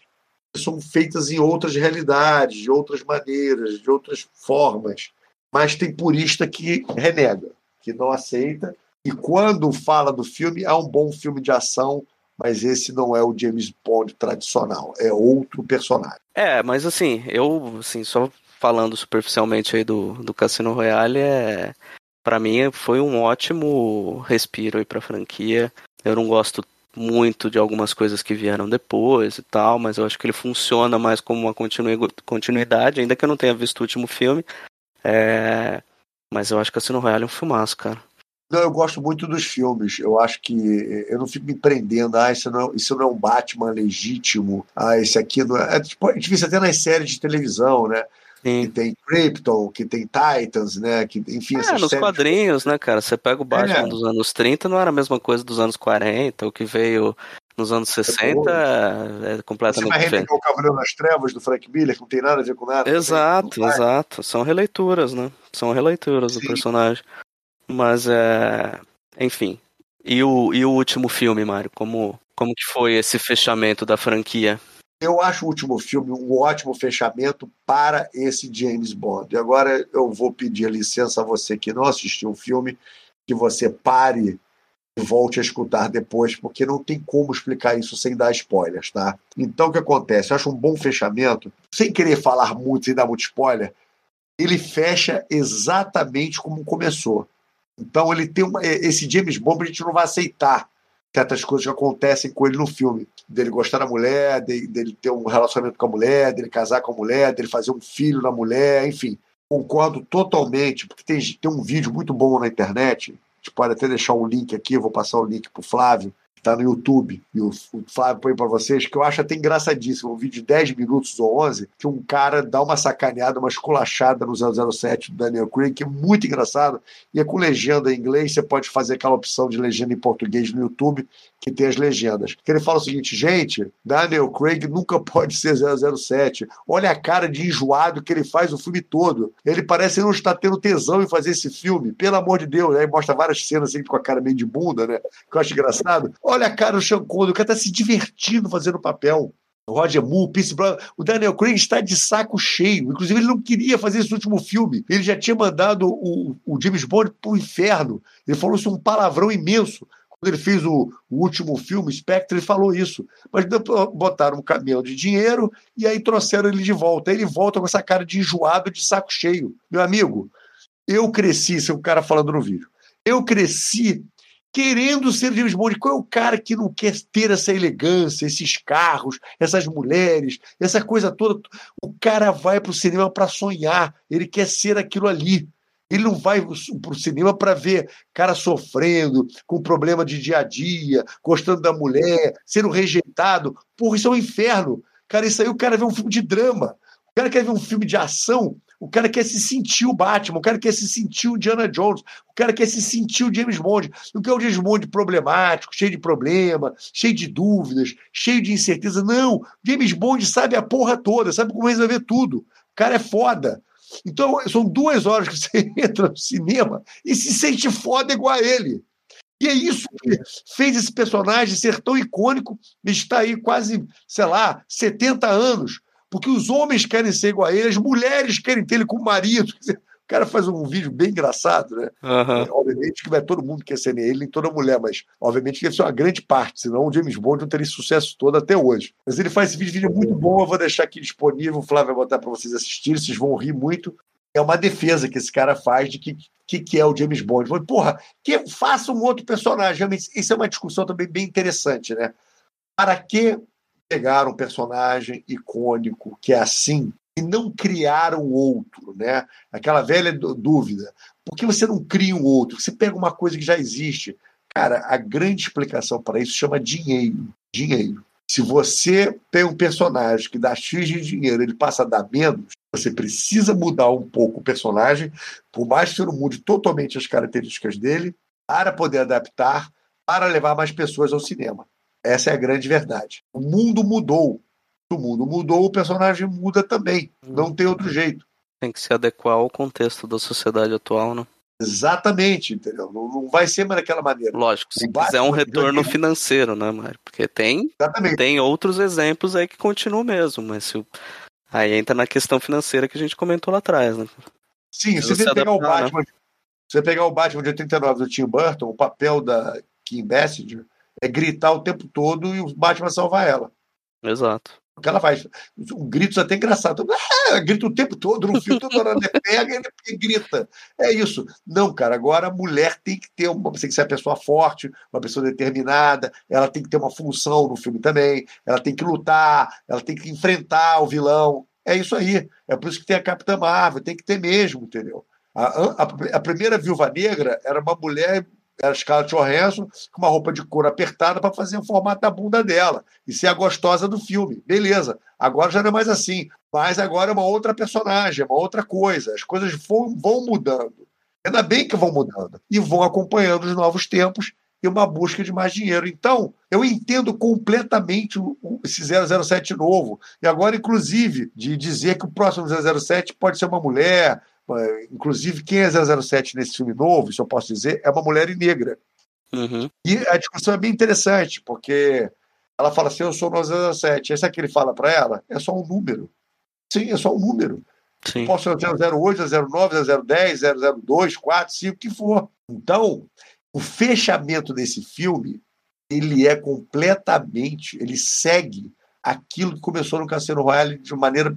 S2: são feitas em outras realidades, de outras maneiras, de outras formas. Mas tem purista que renega, que não aceita. E quando fala do filme, é um bom filme de ação mas esse não é o James Bond tradicional, é outro personagem.
S1: É, mas assim, eu, assim, só falando superficialmente aí do, do Cassino Royale, é, para mim foi um ótimo respiro aí pra franquia. Eu não gosto muito de algumas coisas que vieram depois e tal, mas eu acho que ele funciona mais como uma continuidade, ainda que eu não tenha visto o último filme. É... Mas eu acho que Cassino Royale é um filmaço, cara.
S2: Não, eu gosto muito dos filmes. Eu acho que eu não fico me prendendo. Ah, isso não, isso não é um Batman legítimo. Ah, esse aqui não é. é tipo, a gente vê isso até nas séries de televisão, né? Sim. Que tem Krypton, que tem Titans, né? Que, enfim,
S1: é, nos quadrinhos, né, cara? Você pega o Batman é. dos anos 30, não era a mesma coisa dos anos 40, o que veio nos anos 60 é, é completamente Você diferente.
S2: Você o Cavaleiro nas Trevas do Frank Miller, que não tem nada a ver com nada.
S1: Exato, exato. São releituras, né? São releituras Sim. do personagem. Mas é. Enfim. E o, e o último filme, Mário? Como, como que foi esse fechamento da franquia?
S2: Eu acho o último filme um ótimo fechamento para esse James Bond. E agora eu vou pedir licença a você que não assistiu o filme, que você pare e volte a escutar depois, porque não tem como explicar isso sem dar spoilers, tá? Então o que acontece? Eu acho um bom fechamento, sem querer falar muito, sem dar muito spoiler, ele fecha exatamente como começou. Então ele tem uma, esse James Bond a gente não vai aceitar certas coisas que acontecem com ele no filme. Dele gostar da mulher, dele, dele ter um relacionamento com a mulher, dele casar com a mulher, dele fazer um filho na mulher, enfim. Concordo totalmente, porque tem, tem um vídeo muito bom na internet, a gente pode até deixar um link aqui, vou passar o link para o Flávio, está no YouTube, e o, o Flávio põe para vocês, que eu acho até engraçadíssimo, um vídeo de 10 minutos ou 11, que um cara dá uma sacaneada, uma esculachada no 007 do Daniel Craig, que é muito engraçado, e é com legenda em inglês, você pode fazer aquela opção de legenda em português no YouTube, que tem as legendas. Que ele fala o seguinte, gente, Daniel Craig nunca pode ser 007. Olha a cara de enjoado que ele faz o filme todo. Ele parece não estar tendo tesão em fazer esse filme. Pelo amor de Deus, aí mostra várias cenas assim, com a cara meio de bunda, né? Que eu acho engraçado. Olha a cara do Sean Connery, o cara tá se divertindo fazendo o papel. O Roger Moore, Pierce Brown, o Daniel Craig está de saco cheio. Inclusive, ele não queria fazer esse último filme. Ele já tinha mandado o, o James Bond pro inferno. Ele falou isso um palavrão imenso. Quando ele fez o, o último filme, Spectre, ele falou isso. Mas botaram um caminhão de dinheiro e aí trouxeram ele de volta. Aí ele volta com essa cara de enjoado, de saco cheio. Meu amigo, eu cresci, esse é o cara falando no vídeo. Eu cresci querendo ser James Bond. Qual é o cara que não quer ter essa elegância, esses carros, essas mulheres, essa coisa toda? O cara vai para o cinema para sonhar, ele quer ser aquilo ali. Ele não vai para o cinema para ver cara sofrendo, com problema de dia a dia, gostando da mulher, sendo rejeitado. Porra, isso é um inferno. Cara, isso aí o cara vê um filme de drama. O cara quer ver um filme de ação. O cara quer se sentir o Batman, o cara quer se sentir o Diana Jones, o cara quer se sentir o James Bond. Não quer o James Bond problemático, cheio de problema, cheio de dúvidas, cheio de incerteza. Não, James Bond sabe a porra toda, sabe como resolver tudo. O cara é foda. Então, são duas horas que você entra no cinema e se sente foda igual a ele. E é isso que fez esse personagem ser tão icônico, está aí quase, sei lá, 70 anos. Porque os homens querem ser igual a ele, as mulheres querem ter ele como marido. O cara faz um vídeo bem engraçado, né? Uhum. obviamente que vai todo mundo quer ser ele, nem toda mulher, mas obviamente que isso é uma grande parte, senão o James Bond não teria sucesso todo até hoje. Mas ele faz esse vídeo, vídeo muito bom, eu vou deixar aqui disponível, o Flávio vai botar para vocês assistirem, vocês vão rir muito. É uma defesa que esse cara faz de que, que, que é o James Bond. Porra, que faça um outro personagem. Realmente, isso é uma discussão também bem interessante, né? Para que pegar um personagem icônico que é assim e não criar um outro, né? Aquela velha dúvida. Por que você não cria um outro? Você pega uma coisa que já existe. Cara, a grande explicação para isso chama dinheiro. Dinheiro. Se você tem um personagem que dá X de dinheiro, ele passa a dar menos, você precisa mudar um pouco o personagem, por mais que você não mude totalmente as características dele, para poder adaptar, para levar mais pessoas ao cinema. Essa é a grande verdade. O mundo mudou o mundo mudou, o personagem muda também. Não tem outro jeito.
S1: Tem que se adequar ao contexto da sociedade atual, né?
S2: Exatamente, entendeu? Não, não vai ser mais daquela maneira.
S1: Lógico, se quiser um retorno financeiro, né, Mário? Porque tem, tem outros exemplos aí que continuam mesmo, mas se, aí entra na questão financeira que a gente comentou lá atrás, né?
S2: Sim, se você pegar o né? Batman, né? você pegar o Batman de 89 do Tim Burton, o papel da Kim Basinger é gritar o tempo todo e o Batman salvar ela.
S1: Exato.
S2: O que ela faz? O grito é até engraçado. Ah, grita o tempo todo no filme, toda hora ela pega e grita. É isso. Não, cara, agora a mulher tem que ter uma. Você tem que ser uma pessoa forte, uma pessoa determinada, ela tem que ter uma função no filme também, ela tem que lutar, ela tem que enfrentar o vilão. É isso aí. É por isso que tem a Capitã Marvel, tem que ter mesmo, entendeu? A, a, a primeira viúva negra era uma mulher era Scarlett Johansson com uma roupa de couro apertada para fazer o formato da bunda dela e ser a gostosa do filme. Beleza. Agora já não é mais assim. Mas agora é uma outra personagem, é uma outra coisa. As coisas vão, vão mudando. Ainda bem que vão mudando. E vão acompanhando os novos tempos e uma busca de mais dinheiro. Então, eu entendo completamente esse 007 novo. E agora, inclusive, de dizer que o próximo 007 pode ser uma mulher, Inclusive, quem é 007 nesse filme novo, se eu posso dizer, é uma mulher negra.
S1: Uhum.
S2: E a discussão é bem interessante, porque ela fala assim: Eu sou no 007. Esse é que ele fala para ela é só um número. Sim, é só um número.
S1: Sim.
S2: Posso ser 008, 009, 010, 002, 4, 5, o que for. Então, o fechamento desse filme, ele é completamente, ele segue aquilo que começou no Cassino Royale de maneira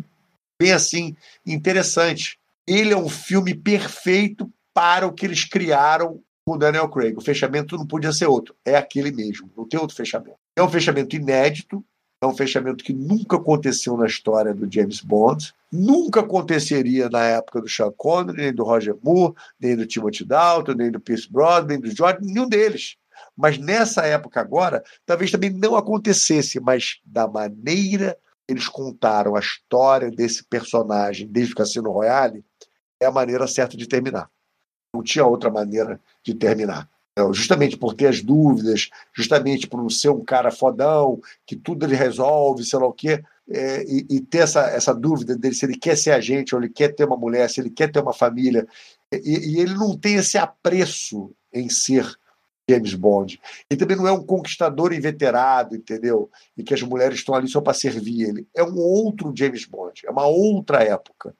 S2: bem assim interessante ele é um filme perfeito para o que eles criaram com o Daniel Craig. O fechamento não podia ser outro. É aquele mesmo. Não tem outro fechamento. É um fechamento inédito. É um fechamento que nunca aconteceu na história do James Bond. Nunca aconteceria na época do Sean Connery, nem do Roger Moore, nem do Timothy Dalton, nem do Pierce Brosnan, nem do Jordan, nenhum deles. Mas nessa época agora, talvez também não acontecesse, mas da maneira eles contaram a história desse personagem desde o Cassino Royale, é a maneira certa de terminar. Não tinha outra maneira de terminar. Não, justamente por ter as dúvidas, justamente por não ser um cara fodão, que tudo ele resolve, sei lá o quê, é, e, e, ter essa, essa dúvida dele se ele quer ser agente, ou ele quer ter uma mulher, se ele quer ter uma família, e, e ele não tem esse apreço em ser James Bond. Ele também não é um conquistador inveterado, entendeu? E que as mulheres estão ali só para servir ele. É um outro James Bond, é uma outra época.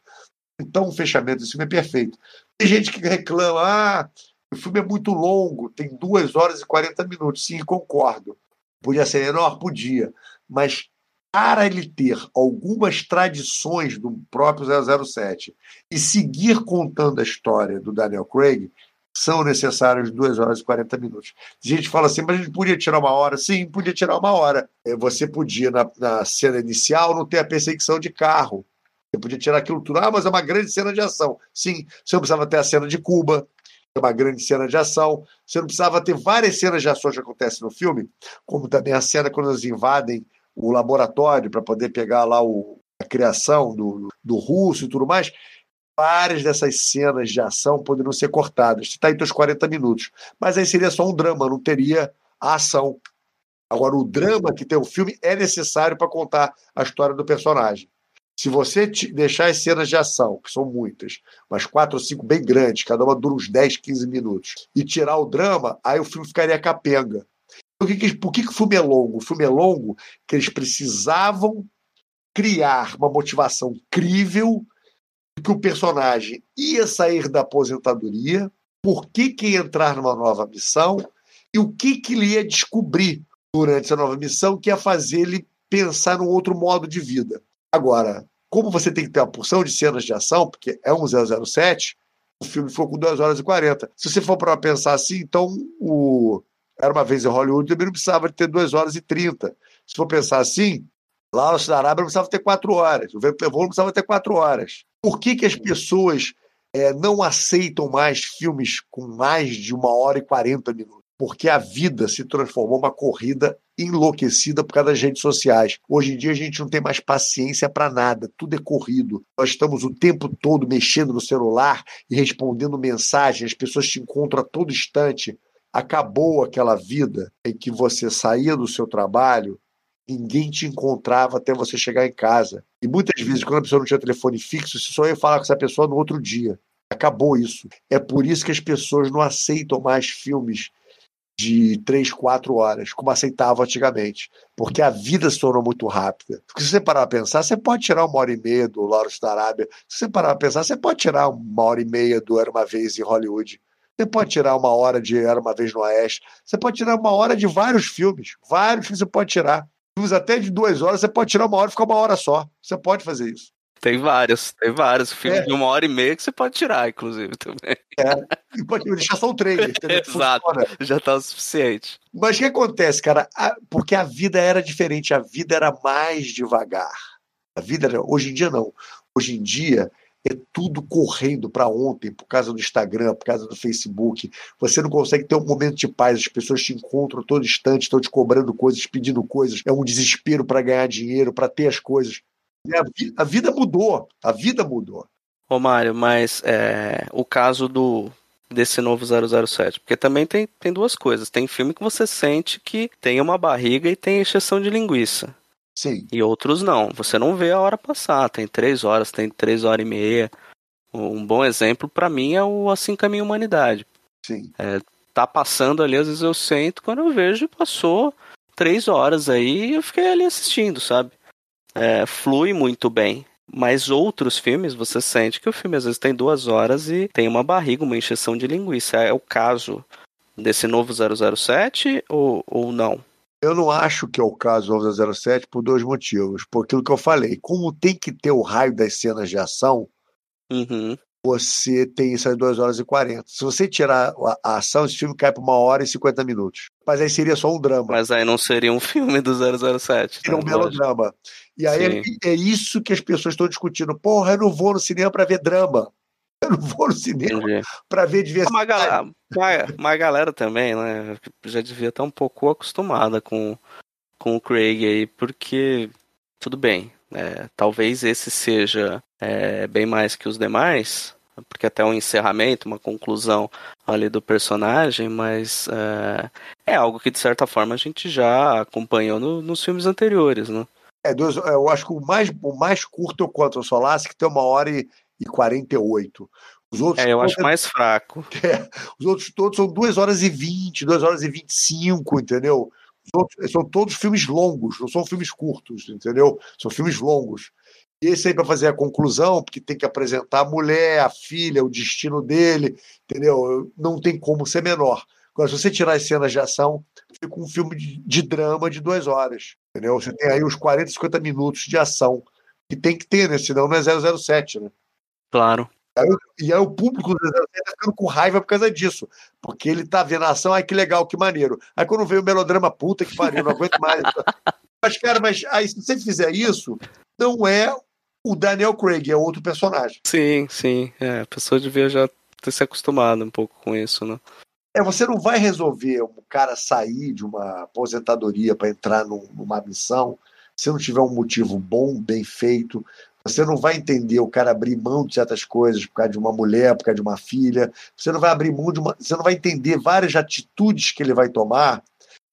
S2: Então o fechamento desse filme é perfeito. Tem gente que reclama, ah, o filme é muito longo, tem duas horas e 40 minutos. Sim, concordo. Podia ser menor? Podia. Mas para ele ter algumas tradições do próprio 007 e seguir contando a história do Daniel Craig, são necessárias 2 horas e 40 minutos. A gente fala assim, mas a gente podia tirar uma hora? Sim, podia tirar uma hora. É, você podia, na, na cena inicial, não ter a perseguição de carro. Você podia tirar aquilo tudo. Ah, mas é uma grande cena de ação. Sim, você não precisava ter a cena de Cuba, é uma grande cena de ação. Você não precisava ter várias cenas de ação que acontecem no filme, como também a cena quando eles invadem o laboratório para poder pegar lá o, a criação do, do russo e tudo mais várias dessas cenas de ação poderiam ser cortadas. Está entre os 40 minutos. Mas aí seria só um drama, não teria a ação. Agora, o drama que tem o filme é necessário para contar a história do personagem. Se você deixar as cenas de ação, que são muitas, mas quatro ou cinco bem grandes, cada uma dura uns 10, 15 minutos, e tirar o drama, aí o filme ficaria capenga. Por que, por que, que o filme é longo? O filme é longo que eles precisavam criar uma motivação crível que o personagem ia sair da aposentadoria, por que, que ia entrar numa nova missão e o que, que ele ia descobrir durante essa nova missão que ia fazer ele pensar num outro modo de vida. Agora, como você tem que ter uma porção de cenas de ação, porque é um 007, o filme ficou com 2 horas e 40. Se você for para pensar assim, então o Era uma vez em Hollywood também não precisava de ter 2 horas e 30. Se for pensar assim, lá na Arábia não precisava ter 4 horas. O Vento Levou não precisava ter 4 horas. Por que, que as pessoas é, não aceitam mais filmes com mais de uma hora e 40 minutos? Porque a vida se transformou uma corrida enlouquecida por causa das redes sociais. Hoje em dia a gente não tem mais paciência para nada, tudo é corrido. Nós estamos o tempo todo mexendo no celular e respondendo mensagens, as pessoas te encontram a todo instante. Acabou aquela vida em que você saía do seu trabalho ninguém te encontrava até você chegar em casa. E muitas vezes, quando a pessoa não tinha telefone fixo, você só ia falar com essa pessoa no outro dia. Acabou isso. É por isso que as pessoas não aceitam mais filmes de três, quatro horas, como aceitavam antigamente. Porque a vida se tornou muito rápida. Porque se você parar para pensar, você pode tirar uma hora e meia do Lawrence da Arábia. Se você parar para pensar, você pode tirar uma hora e meia do Era Uma Vez em Hollywood. Você pode tirar uma hora de Era uma Vez no Oeste. Você pode tirar uma hora de vários filmes. Vários que você pode tirar. Filmes até de duas horas, você pode tirar uma hora e ficar uma hora só. Você pode fazer isso.
S1: Tem vários, tem vários. Filmes
S2: É.
S1: de uma hora e meia que você pode tirar, inclusive, também.
S2: E pode deixar só o trailer.
S1: Exato.
S2: Funciona.
S1: Já tá o suficiente.
S2: Mas o que acontece, cara? Porque a vida era diferente, a vida era mais devagar. A vida era... Hoje em dia, não. Hoje em dia é tudo correndo para ontem, por causa do Instagram, por causa do Facebook. Você não consegue ter um momento de paz, as pessoas te encontram todo instante, estão te cobrando coisas, pedindo coisas. É um desespero para ganhar dinheiro, para ter as coisas. E a, vi- a vida mudou, a vida mudou.
S1: Ô Mário, mas é, o caso do desse novo 007, porque também tem, tem duas coisas. Tem filme que você sente que tem uma barriga e tem exceção de linguiça.
S2: Sim,
S1: E outros não. Você não vê a hora passar. Tem três horas, tem três horas e meia. Um bom exemplo pra mim é o Assim Caminha a Humanidade.
S2: sim.
S1: Tá passando ali, às vezes eu sento, quando eu vejo, passou três horas aí e eu fiquei ali assistindo, sabe? É, flui muito bem. Mas outros filmes, você sente que o filme às vezes tem duas horas e tem uma barriga, uma encheção de linguiça. É o caso desse novo 007 ou, ou não?
S2: Eu não acho que é o caso do 007 por dois motivos. Por aquilo que eu falei. Como tem que ter o raio das cenas de ação,
S1: Uhum.
S2: Você tem essas 2 horas e 40. Se você tirar a, ação, esse filme cai para uma hora e 50 minutos. Mas aí seria só um drama.
S1: Mas aí não seria um filme do 007.
S2: Seria um
S1: né? Lógico.
S2: melodrama. E aí é, é isso que as pessoas estão discutindo. Porra, eu não vou no cinema para ver drama. Eu não vou no cinema para ver
S1: Uma
S2: diversidade.
S1: galera, uma, uma galera também, né? Já devia estar um pouco acostumada com, com o Craig aí, porque tudo bem. é, talvez esse seja é, bem mais que os demais, porque até um encerramento, uma conclusão ali do personagem, mas é, é algo que de certa forma a gente já acompanhou no- nos filmes anteriores, né?
S2: É, dois- eu acho que o mais, o mais curto é o Quantum Solace, que tem uma hora e, e 48. Os outros,
S1: É, eu
S2: todos,
S1: acho mais fraco.
S2: os outros todos são 2 horas e 20, 2 horas e 25, entendeu? Os outros, são todos filmes longos, não são filmes curtos, entendeu? São filmes longos. E esse aí para fazer a conclusão, porque tem que apresentar a mulher, a filha, o destino dele, entendeu? Não tem como ser menor. Agora, se você tirar as cenas de ação, fica um filme de, de drama de duas horas, entendeu? Você tem aí uns 40, 50 minutos de ação, que tem que ter, né? Senão não é 007, né?
S1: Claro.
S2: E aí o público do 007 tá ficando com raiva por causa disso. Porque ele tá vendo a ação, ai que legal, que maneiro. Aí quando veio o melodrama, puta que pariu, não aguento mais. mas, cara, mas aí se você fizer isso, não é o Daniel Craig, é outro personagem.
S1: Sim, sim. É, a pessoa devia já ter se acostumado um pouco com isso, né?
S2: É, você não vai resolver um cara sair de uma aposentadoria para entrar num- numa missão se não tiver um motivo bom, bem feito. Você não vai entender o cara abrir mão de certas coisas por causa de uma mulher, por causa de uma filha. Você não vai abrir mão de uma. Você não vai entender várias atitudes que ele vai tomar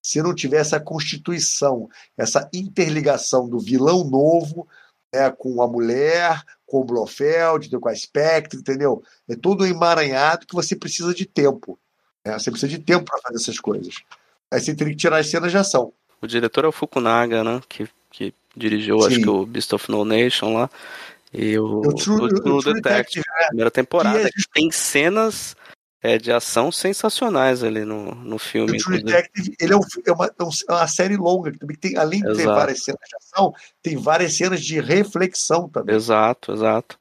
S2: se não tiver essa constituição, essa interligação do vilão novo né, com a mulher, com o Blofeld, com a Spectre, entendeu? É todo um emaranhado que você precisa de tempo. né? Você precisa de tempo para fazer essas coisas. Aí você teria que tirar as cenas de ação.
S1: O diretor é o Fukunaga, né? Que, que dirigiu, acho
S2: Sim.
S1: que o Beast of No Nation lá. E o,
S2: O True,
S1: o True
S2: o True
S1: Detective,
S2: Detective, né?
S1: primeira temporada.
S2: Que é
S1: que tem cenas é, de ação sensacionais ali no, no filme.
S2: O True. Detective ele é, um- é uma, é é uma série longa, que também tem, além de ter
S1: Exato.
S2: várias cenas de ação, tem várias cenas de reflexão também.
S1: Exato, exato.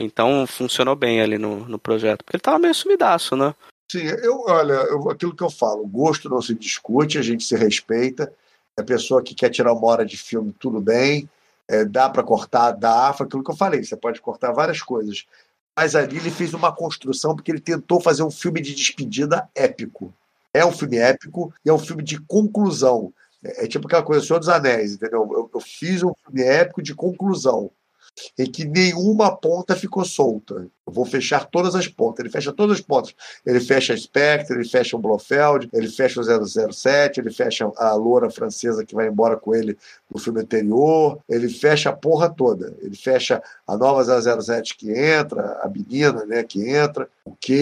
S1: Então funcionou bem ali no, no projeto. Porque ele tava meio sumidaço, né?
S2: Sim, eu, olha, eu- aquilo que eu falo, gosto não se discute, a gente se respeita. A pessoa que quer tirar uma hora de filme, tudo bem. É, dá para cortar, dá. Foi aquilo que eu falei, você pode cortar várias coisas. Mas ali ele fez uma construção porque ele tentou fazer um filme de despedida épico. É um filme épico e é um filme de conclusão. É, é tipo aquela coisa, Senhor dos Anéis, entendeu? Eu, eu fiz um filme épico de conclusão, em que nenhuma ponta ficou solta. Eu vou fechar todas as pontas. Ele fecha todas as pontas. Ele fecha a Spectre, ele fecha o Blofeld, ele fecha o 007, ele fecha a loura francesa que vai embora com ele no filme anterior, ele fecha a porra toda. Ele fecha a nova 007 que entra, a menina né, que entra, o que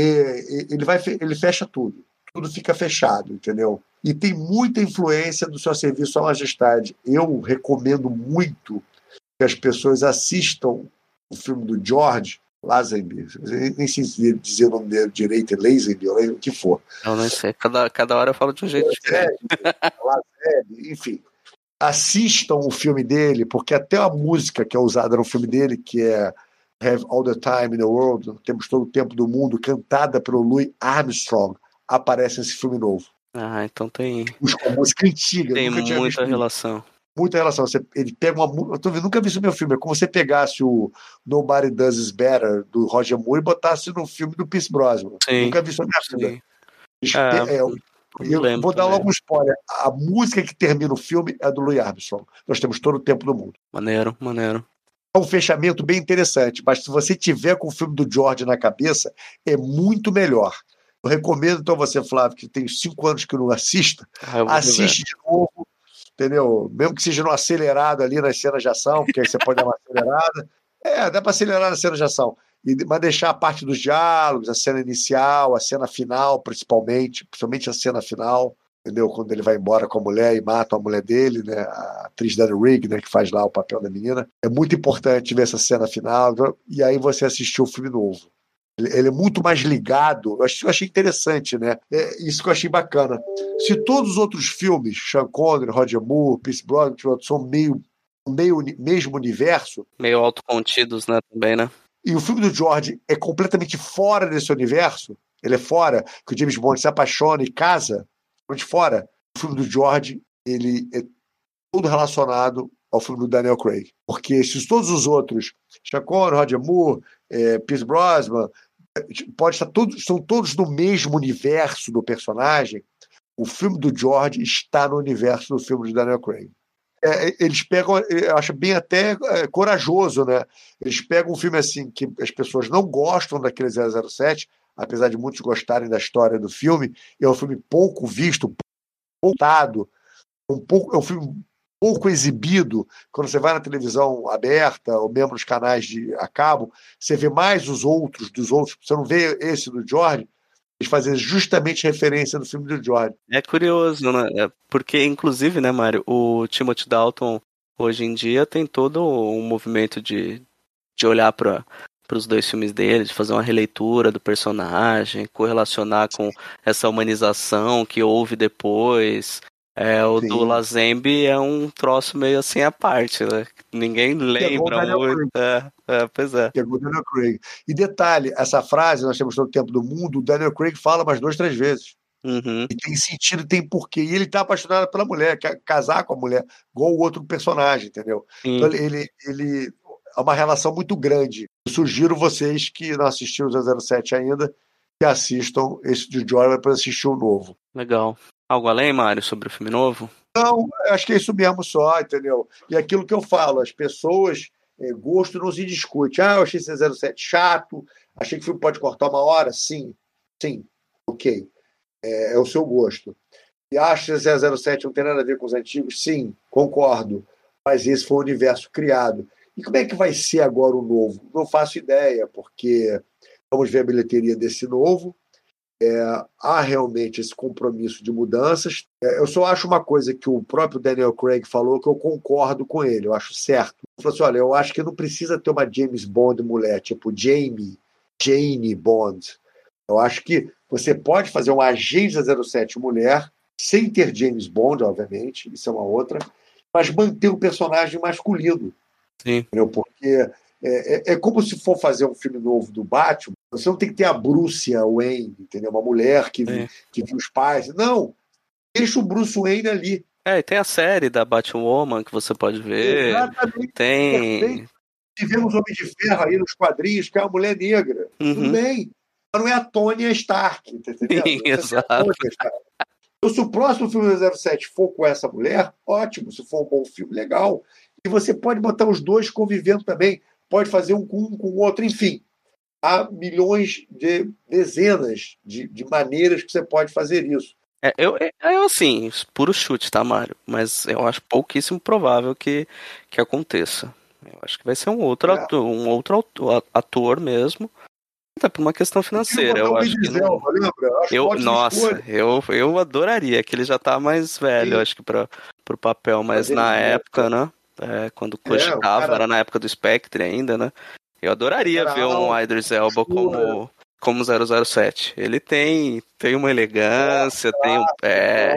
S2: ele vai ele fecha tudo. Tudo fica fechado, entendeu? E tem muita influência do seu serviço à majestade. Eu recomendo muito que as pessoas assistam o filme do George, Lazenby. Nem sei dizer o nome dele direito, é Lazenby, o que for.
S1: Eu não sei. Cada, cada hora eu falo de um jeito diferente.
S2: Lazenby, enfim. Assistam o filme dele, porque até a música que é usada no filme dele, que é Have All the Time in the World, Temos Todo o Tempo do Mundo, cantada pelo Louis Armstrong, aparece nesse filme novo.
S1: Ah, então tem.
S2: Música antiga.
S1: Tem muita relação.
S2: Muita relação. Você, ele pega uma. Eu tô nunca vi isso no meu filme. É como se você pegasse o Nobody Does Is Better do Roger Moore e botasse no filme do Pierce Brosnan.
S1: Sim.
S2: Nunca vi isso na minha vida.
S1: É,
S2: É, eu, eu vou dar logo um spoiler. A música que termina o filme é do Louis Armstrong. Nós temos todo o tempo do mundo.
S1: Maneiro, maneiro.
S2: É um fechamento bem interessante, mas se você tiver com o filme do George na cabeça, é muito melhor. Eu recomendo então você, Flávio, que tem cinco anos que não assista,
S1: Ah,
S2: assiste de novo, entendeu? Mesmo que seja no acelerado ali nas cenas de ação, porque aí você pode dar uma acelerada. É, dá para acelerar nas cenas de ação. E, mas deixar a parte dos diálogos, a cena inicial, a cena final, principalmente, principalmente a cena final, entendeu? Quando ele vai embora com a mulher e mata a mulher dele, né? A atriz Dani Rigg, né? Que faz lá o papel da menina. É muito importante ver essa cena final, e aí você assistiu o filme novo. Ele, é muito mais ligado. Eu achei, eu achei interessante, né? É isso que eu achei bacana. Se todos os outros filmes, Sean Connery, Roger Moore, Pierce Brosnan, são meio, meio mesmo universo,
S1: Meio autocontidos, né, também, né?
S2: e o filme do George é completamente fora desse universo, ele é fora, que o James Bond se apaixona e casa, de fora, o filme do George, ele é todo relacionado ao filme do Daniel Craig. Porque se todos os outros, Sean Connery, Roger Moore, eh, Pierce Brosnan, pode estar todos, estão todos no mesmo universo do personagem, o filme do George está no universo do filme de Daniel Craig. É, eles pegam, eu acho bem até é, corajoso, né? Eles pegam um filme assim que as pessoas não gostam daquele 007, apesar de muitos gostarem da história do filme, é um filme pouco visto, pouco dado, um pouco, é um filme pouco exibido. Quando você vai na televisão aberta ou mesmo nos canais de a cabo, você vê mais os outros dos outros. Você não vê esse do George. Eles fazem justamente referência no filme do George.
S1: É curioso, né? É Porque, inclusive, né, Mário, o Timothy Dalton hoje em dia tem todo um movimento de, de olhar para os dois filmes dele, de fazer uma releitura do personagem, correlacionar com essa humanização que houve depois. É, o
S2: Sim.
S1: do Lazembe é um troço meio assim à parte, né? Ninguém lembra
S2: Daniel
S1: muito. É, é, pois é.
S2: é o Daniel Craig. E detalhe, essa frase, nós temos todo o tempo do mundo, o Daniel Craig fala mais duas, três vezes.
S1: Uhum.
S2: E tem sentido, tem porquê. E ele tá apaixonado pela mulher, quer casar com a mulher, igual o outro personagem, entendeu?
S1: Sim.
S2: Então ele, ele, ele é uma relação muito grande. Eu sugiro vocês que não assistiram o 007 ainda, que assistam esse de Jordan para assistir o novo.
S1: Legal. Algo além, Mário, sobre o filme novo?
S2: Não, acho que é isso mesmo só, entendeu? E aquilo que eu falo, as pessoas, é, gosto não se discute. Ah, eu achei esse 07 chato, achei que o filme pode cortar uma hora? Sim, sim, ok. É, é o seu gosto. E acho que esse 007 não tem nada a ver com os antigos? Sim, concordo. Mas esse foi o universo criado. E como é que vai ser agora o novo? Não faço ideia, porque vamos ver a bilheteria desse novo. É, há realmente esse compromisso de mudanças. É, eu só acho uma coisa que o próprio Daniel Craig falou que eu concordo com ele, eu acho certo. Ele falou assim: olha, eu acho que não precisa ter uma James Bond mulher, tipo Jamie, Jane Bond. Eu acho que você pode fazer uma agência 07 mulher, sem ter James Bond, obviamente, isso é uma outra, mas manter o personagem masculino.
S1: Sim.
S2: Entendeu? Porque é, é, é como se for fazer um filme novo do Batman, você não tem que ter a Bruce Wayne, entendeu? Uma mulher que,
S1: É.
S2: que viu os pais. Não, deixa o Bruce Wayne ali.
S1: É, e tem a série da Batwoman que você pode ver.
S2: Exatamente.
S1: Tem.
S2: Perfeito. Tivemos Homem de Ferro aí nos quadrinhos, que é uma mulher negra. Tudo
S1: Uhum.
S2: bem. Mas não é a Tônia Stark, entendendo?
S1: Sim,
S2: é
S1: exato.
S2: Então, se o próximo filme do 07 for com essa mulher, ótimo. Se for um bom filme, legal. E você pode botar os dois convivendo também. Pode fazer um com um com o outro, enfim. Há milhões de dezenas de, de maneiras que você pode fazer isso.
S1: É, eu, é, eu, assim, puro chute, tá, Mário? Mas eu acho pouquíssimo provável que, que aconteça. Eu acho que vai ser um outro,
S2: É.
S1: ator, um outro ator mesmo. Até por uma questão financeira. Eu acho que não. Eu, nossa, eu, eu adoraria, que ele já tá mais velho,
S2: Sim.
S1: acho que pra, pro papel, mas
S2: Mas
S1: na
S2: é,
S1: época, né? É, quando cogitava,
S2: cara-
S1: era na época do Spectre ainda, né? Eu adoraria ver um Idris Elba como, como 007. Ele tem, tem uma elegância, tem um. É,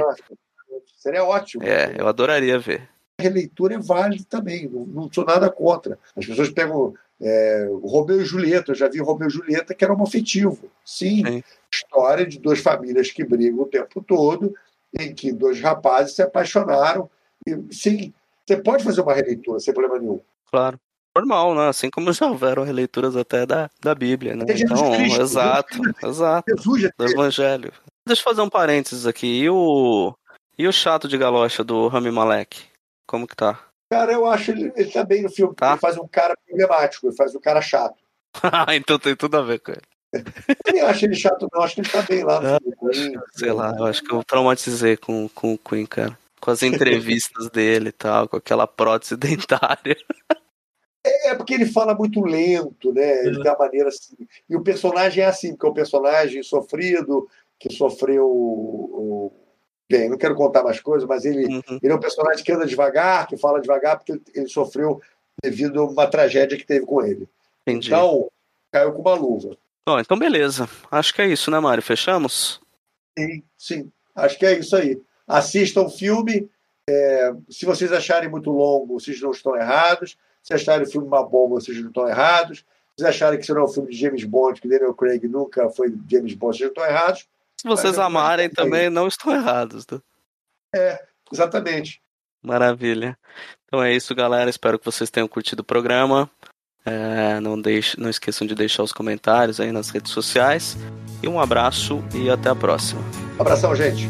S2: Seria ótimo.
S1: é, eu adoraria ver.
S2: A releitura é válida também, não, não sou nada contra. As pessoas pegam é, Romeu e Julieta, eu já vi Romeu e Julieta que era homoafetivo. Sim,
S1: Sim.
S2: história de duas famílias que brigam o tempo todo, em que dois rapazes se apaixonaram. E, sim, você pode fazer uma releitura sem problema nenhum.
S1: Claro. Normal, né? Assim como já houveram releituras até da, da Bíblia, né?
S2: Jesus
S1: Então,
S2: Cristo,
S1: exato, exato.
S2: Jesus já
S1: Do Evangelho. Deixa eu fazer um parênteses aqui. E o, e o chato de galocha do Rami Malek? Como que tá?
S2: Cara, eu acho ele, ele tá bem no filme.
S1: Tá.
S2: Ele faz um cara problemático, ele faz um cara chato.
S1: então tem tudo a ver com ele.
S2: Eu acho ele chato, não. Acho que ele tá bem lá no filme. Queen.
S1: Sei lá, eu acho que eu traumatizei com, com o Queen, cara. Com as entrevistas dele e tal, com aquela prótese dentária.
S2: É porque ele fala muito lento, né? Ele tem uma maneira assim. E o personagem é assim, porque é um personagem sofrido, que sofreu. o- Bem, não quero contar mais coisas, mas ele,
S1: Uhum.
S2: ele é um personagem que anda devagar, que fala devagar, porque ele, ele sofreu devido a uma tragédia que teve com ele.
S1: Entendi.
S2: Então, caiu com uma luva.
S1: Bom, então beleza. Acho que é isso, né, Mário? Fechamos?
S2: Sim, sim. Acho que é isso aí. Assistam o filme. é, se vocês acharem muito longo, vocês não estão errados. Se acharem o filme uma bomba, vocês não estão errados. Se vocês acharem que isso não é um filme de James Bond, que Daniel Craig nunca foi James Bond, vocês não estão errados.
S1: Se vocês amarem
S2: mas-
S1: também, não estão errados. né?
S2: Exatamente.
S1: Maravilha. Então é isso, galera. Espero que vocês tenham curtido o programa. É, não, deixe, não esqueçam de deixar os comentários aí nas redes sociais. E um abraço e até a próxima.
S2: Abração, gente.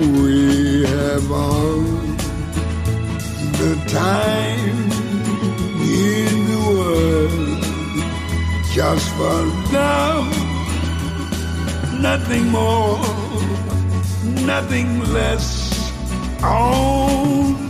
S3: We have all the time in the world just for love, nothing more, nothing less. Only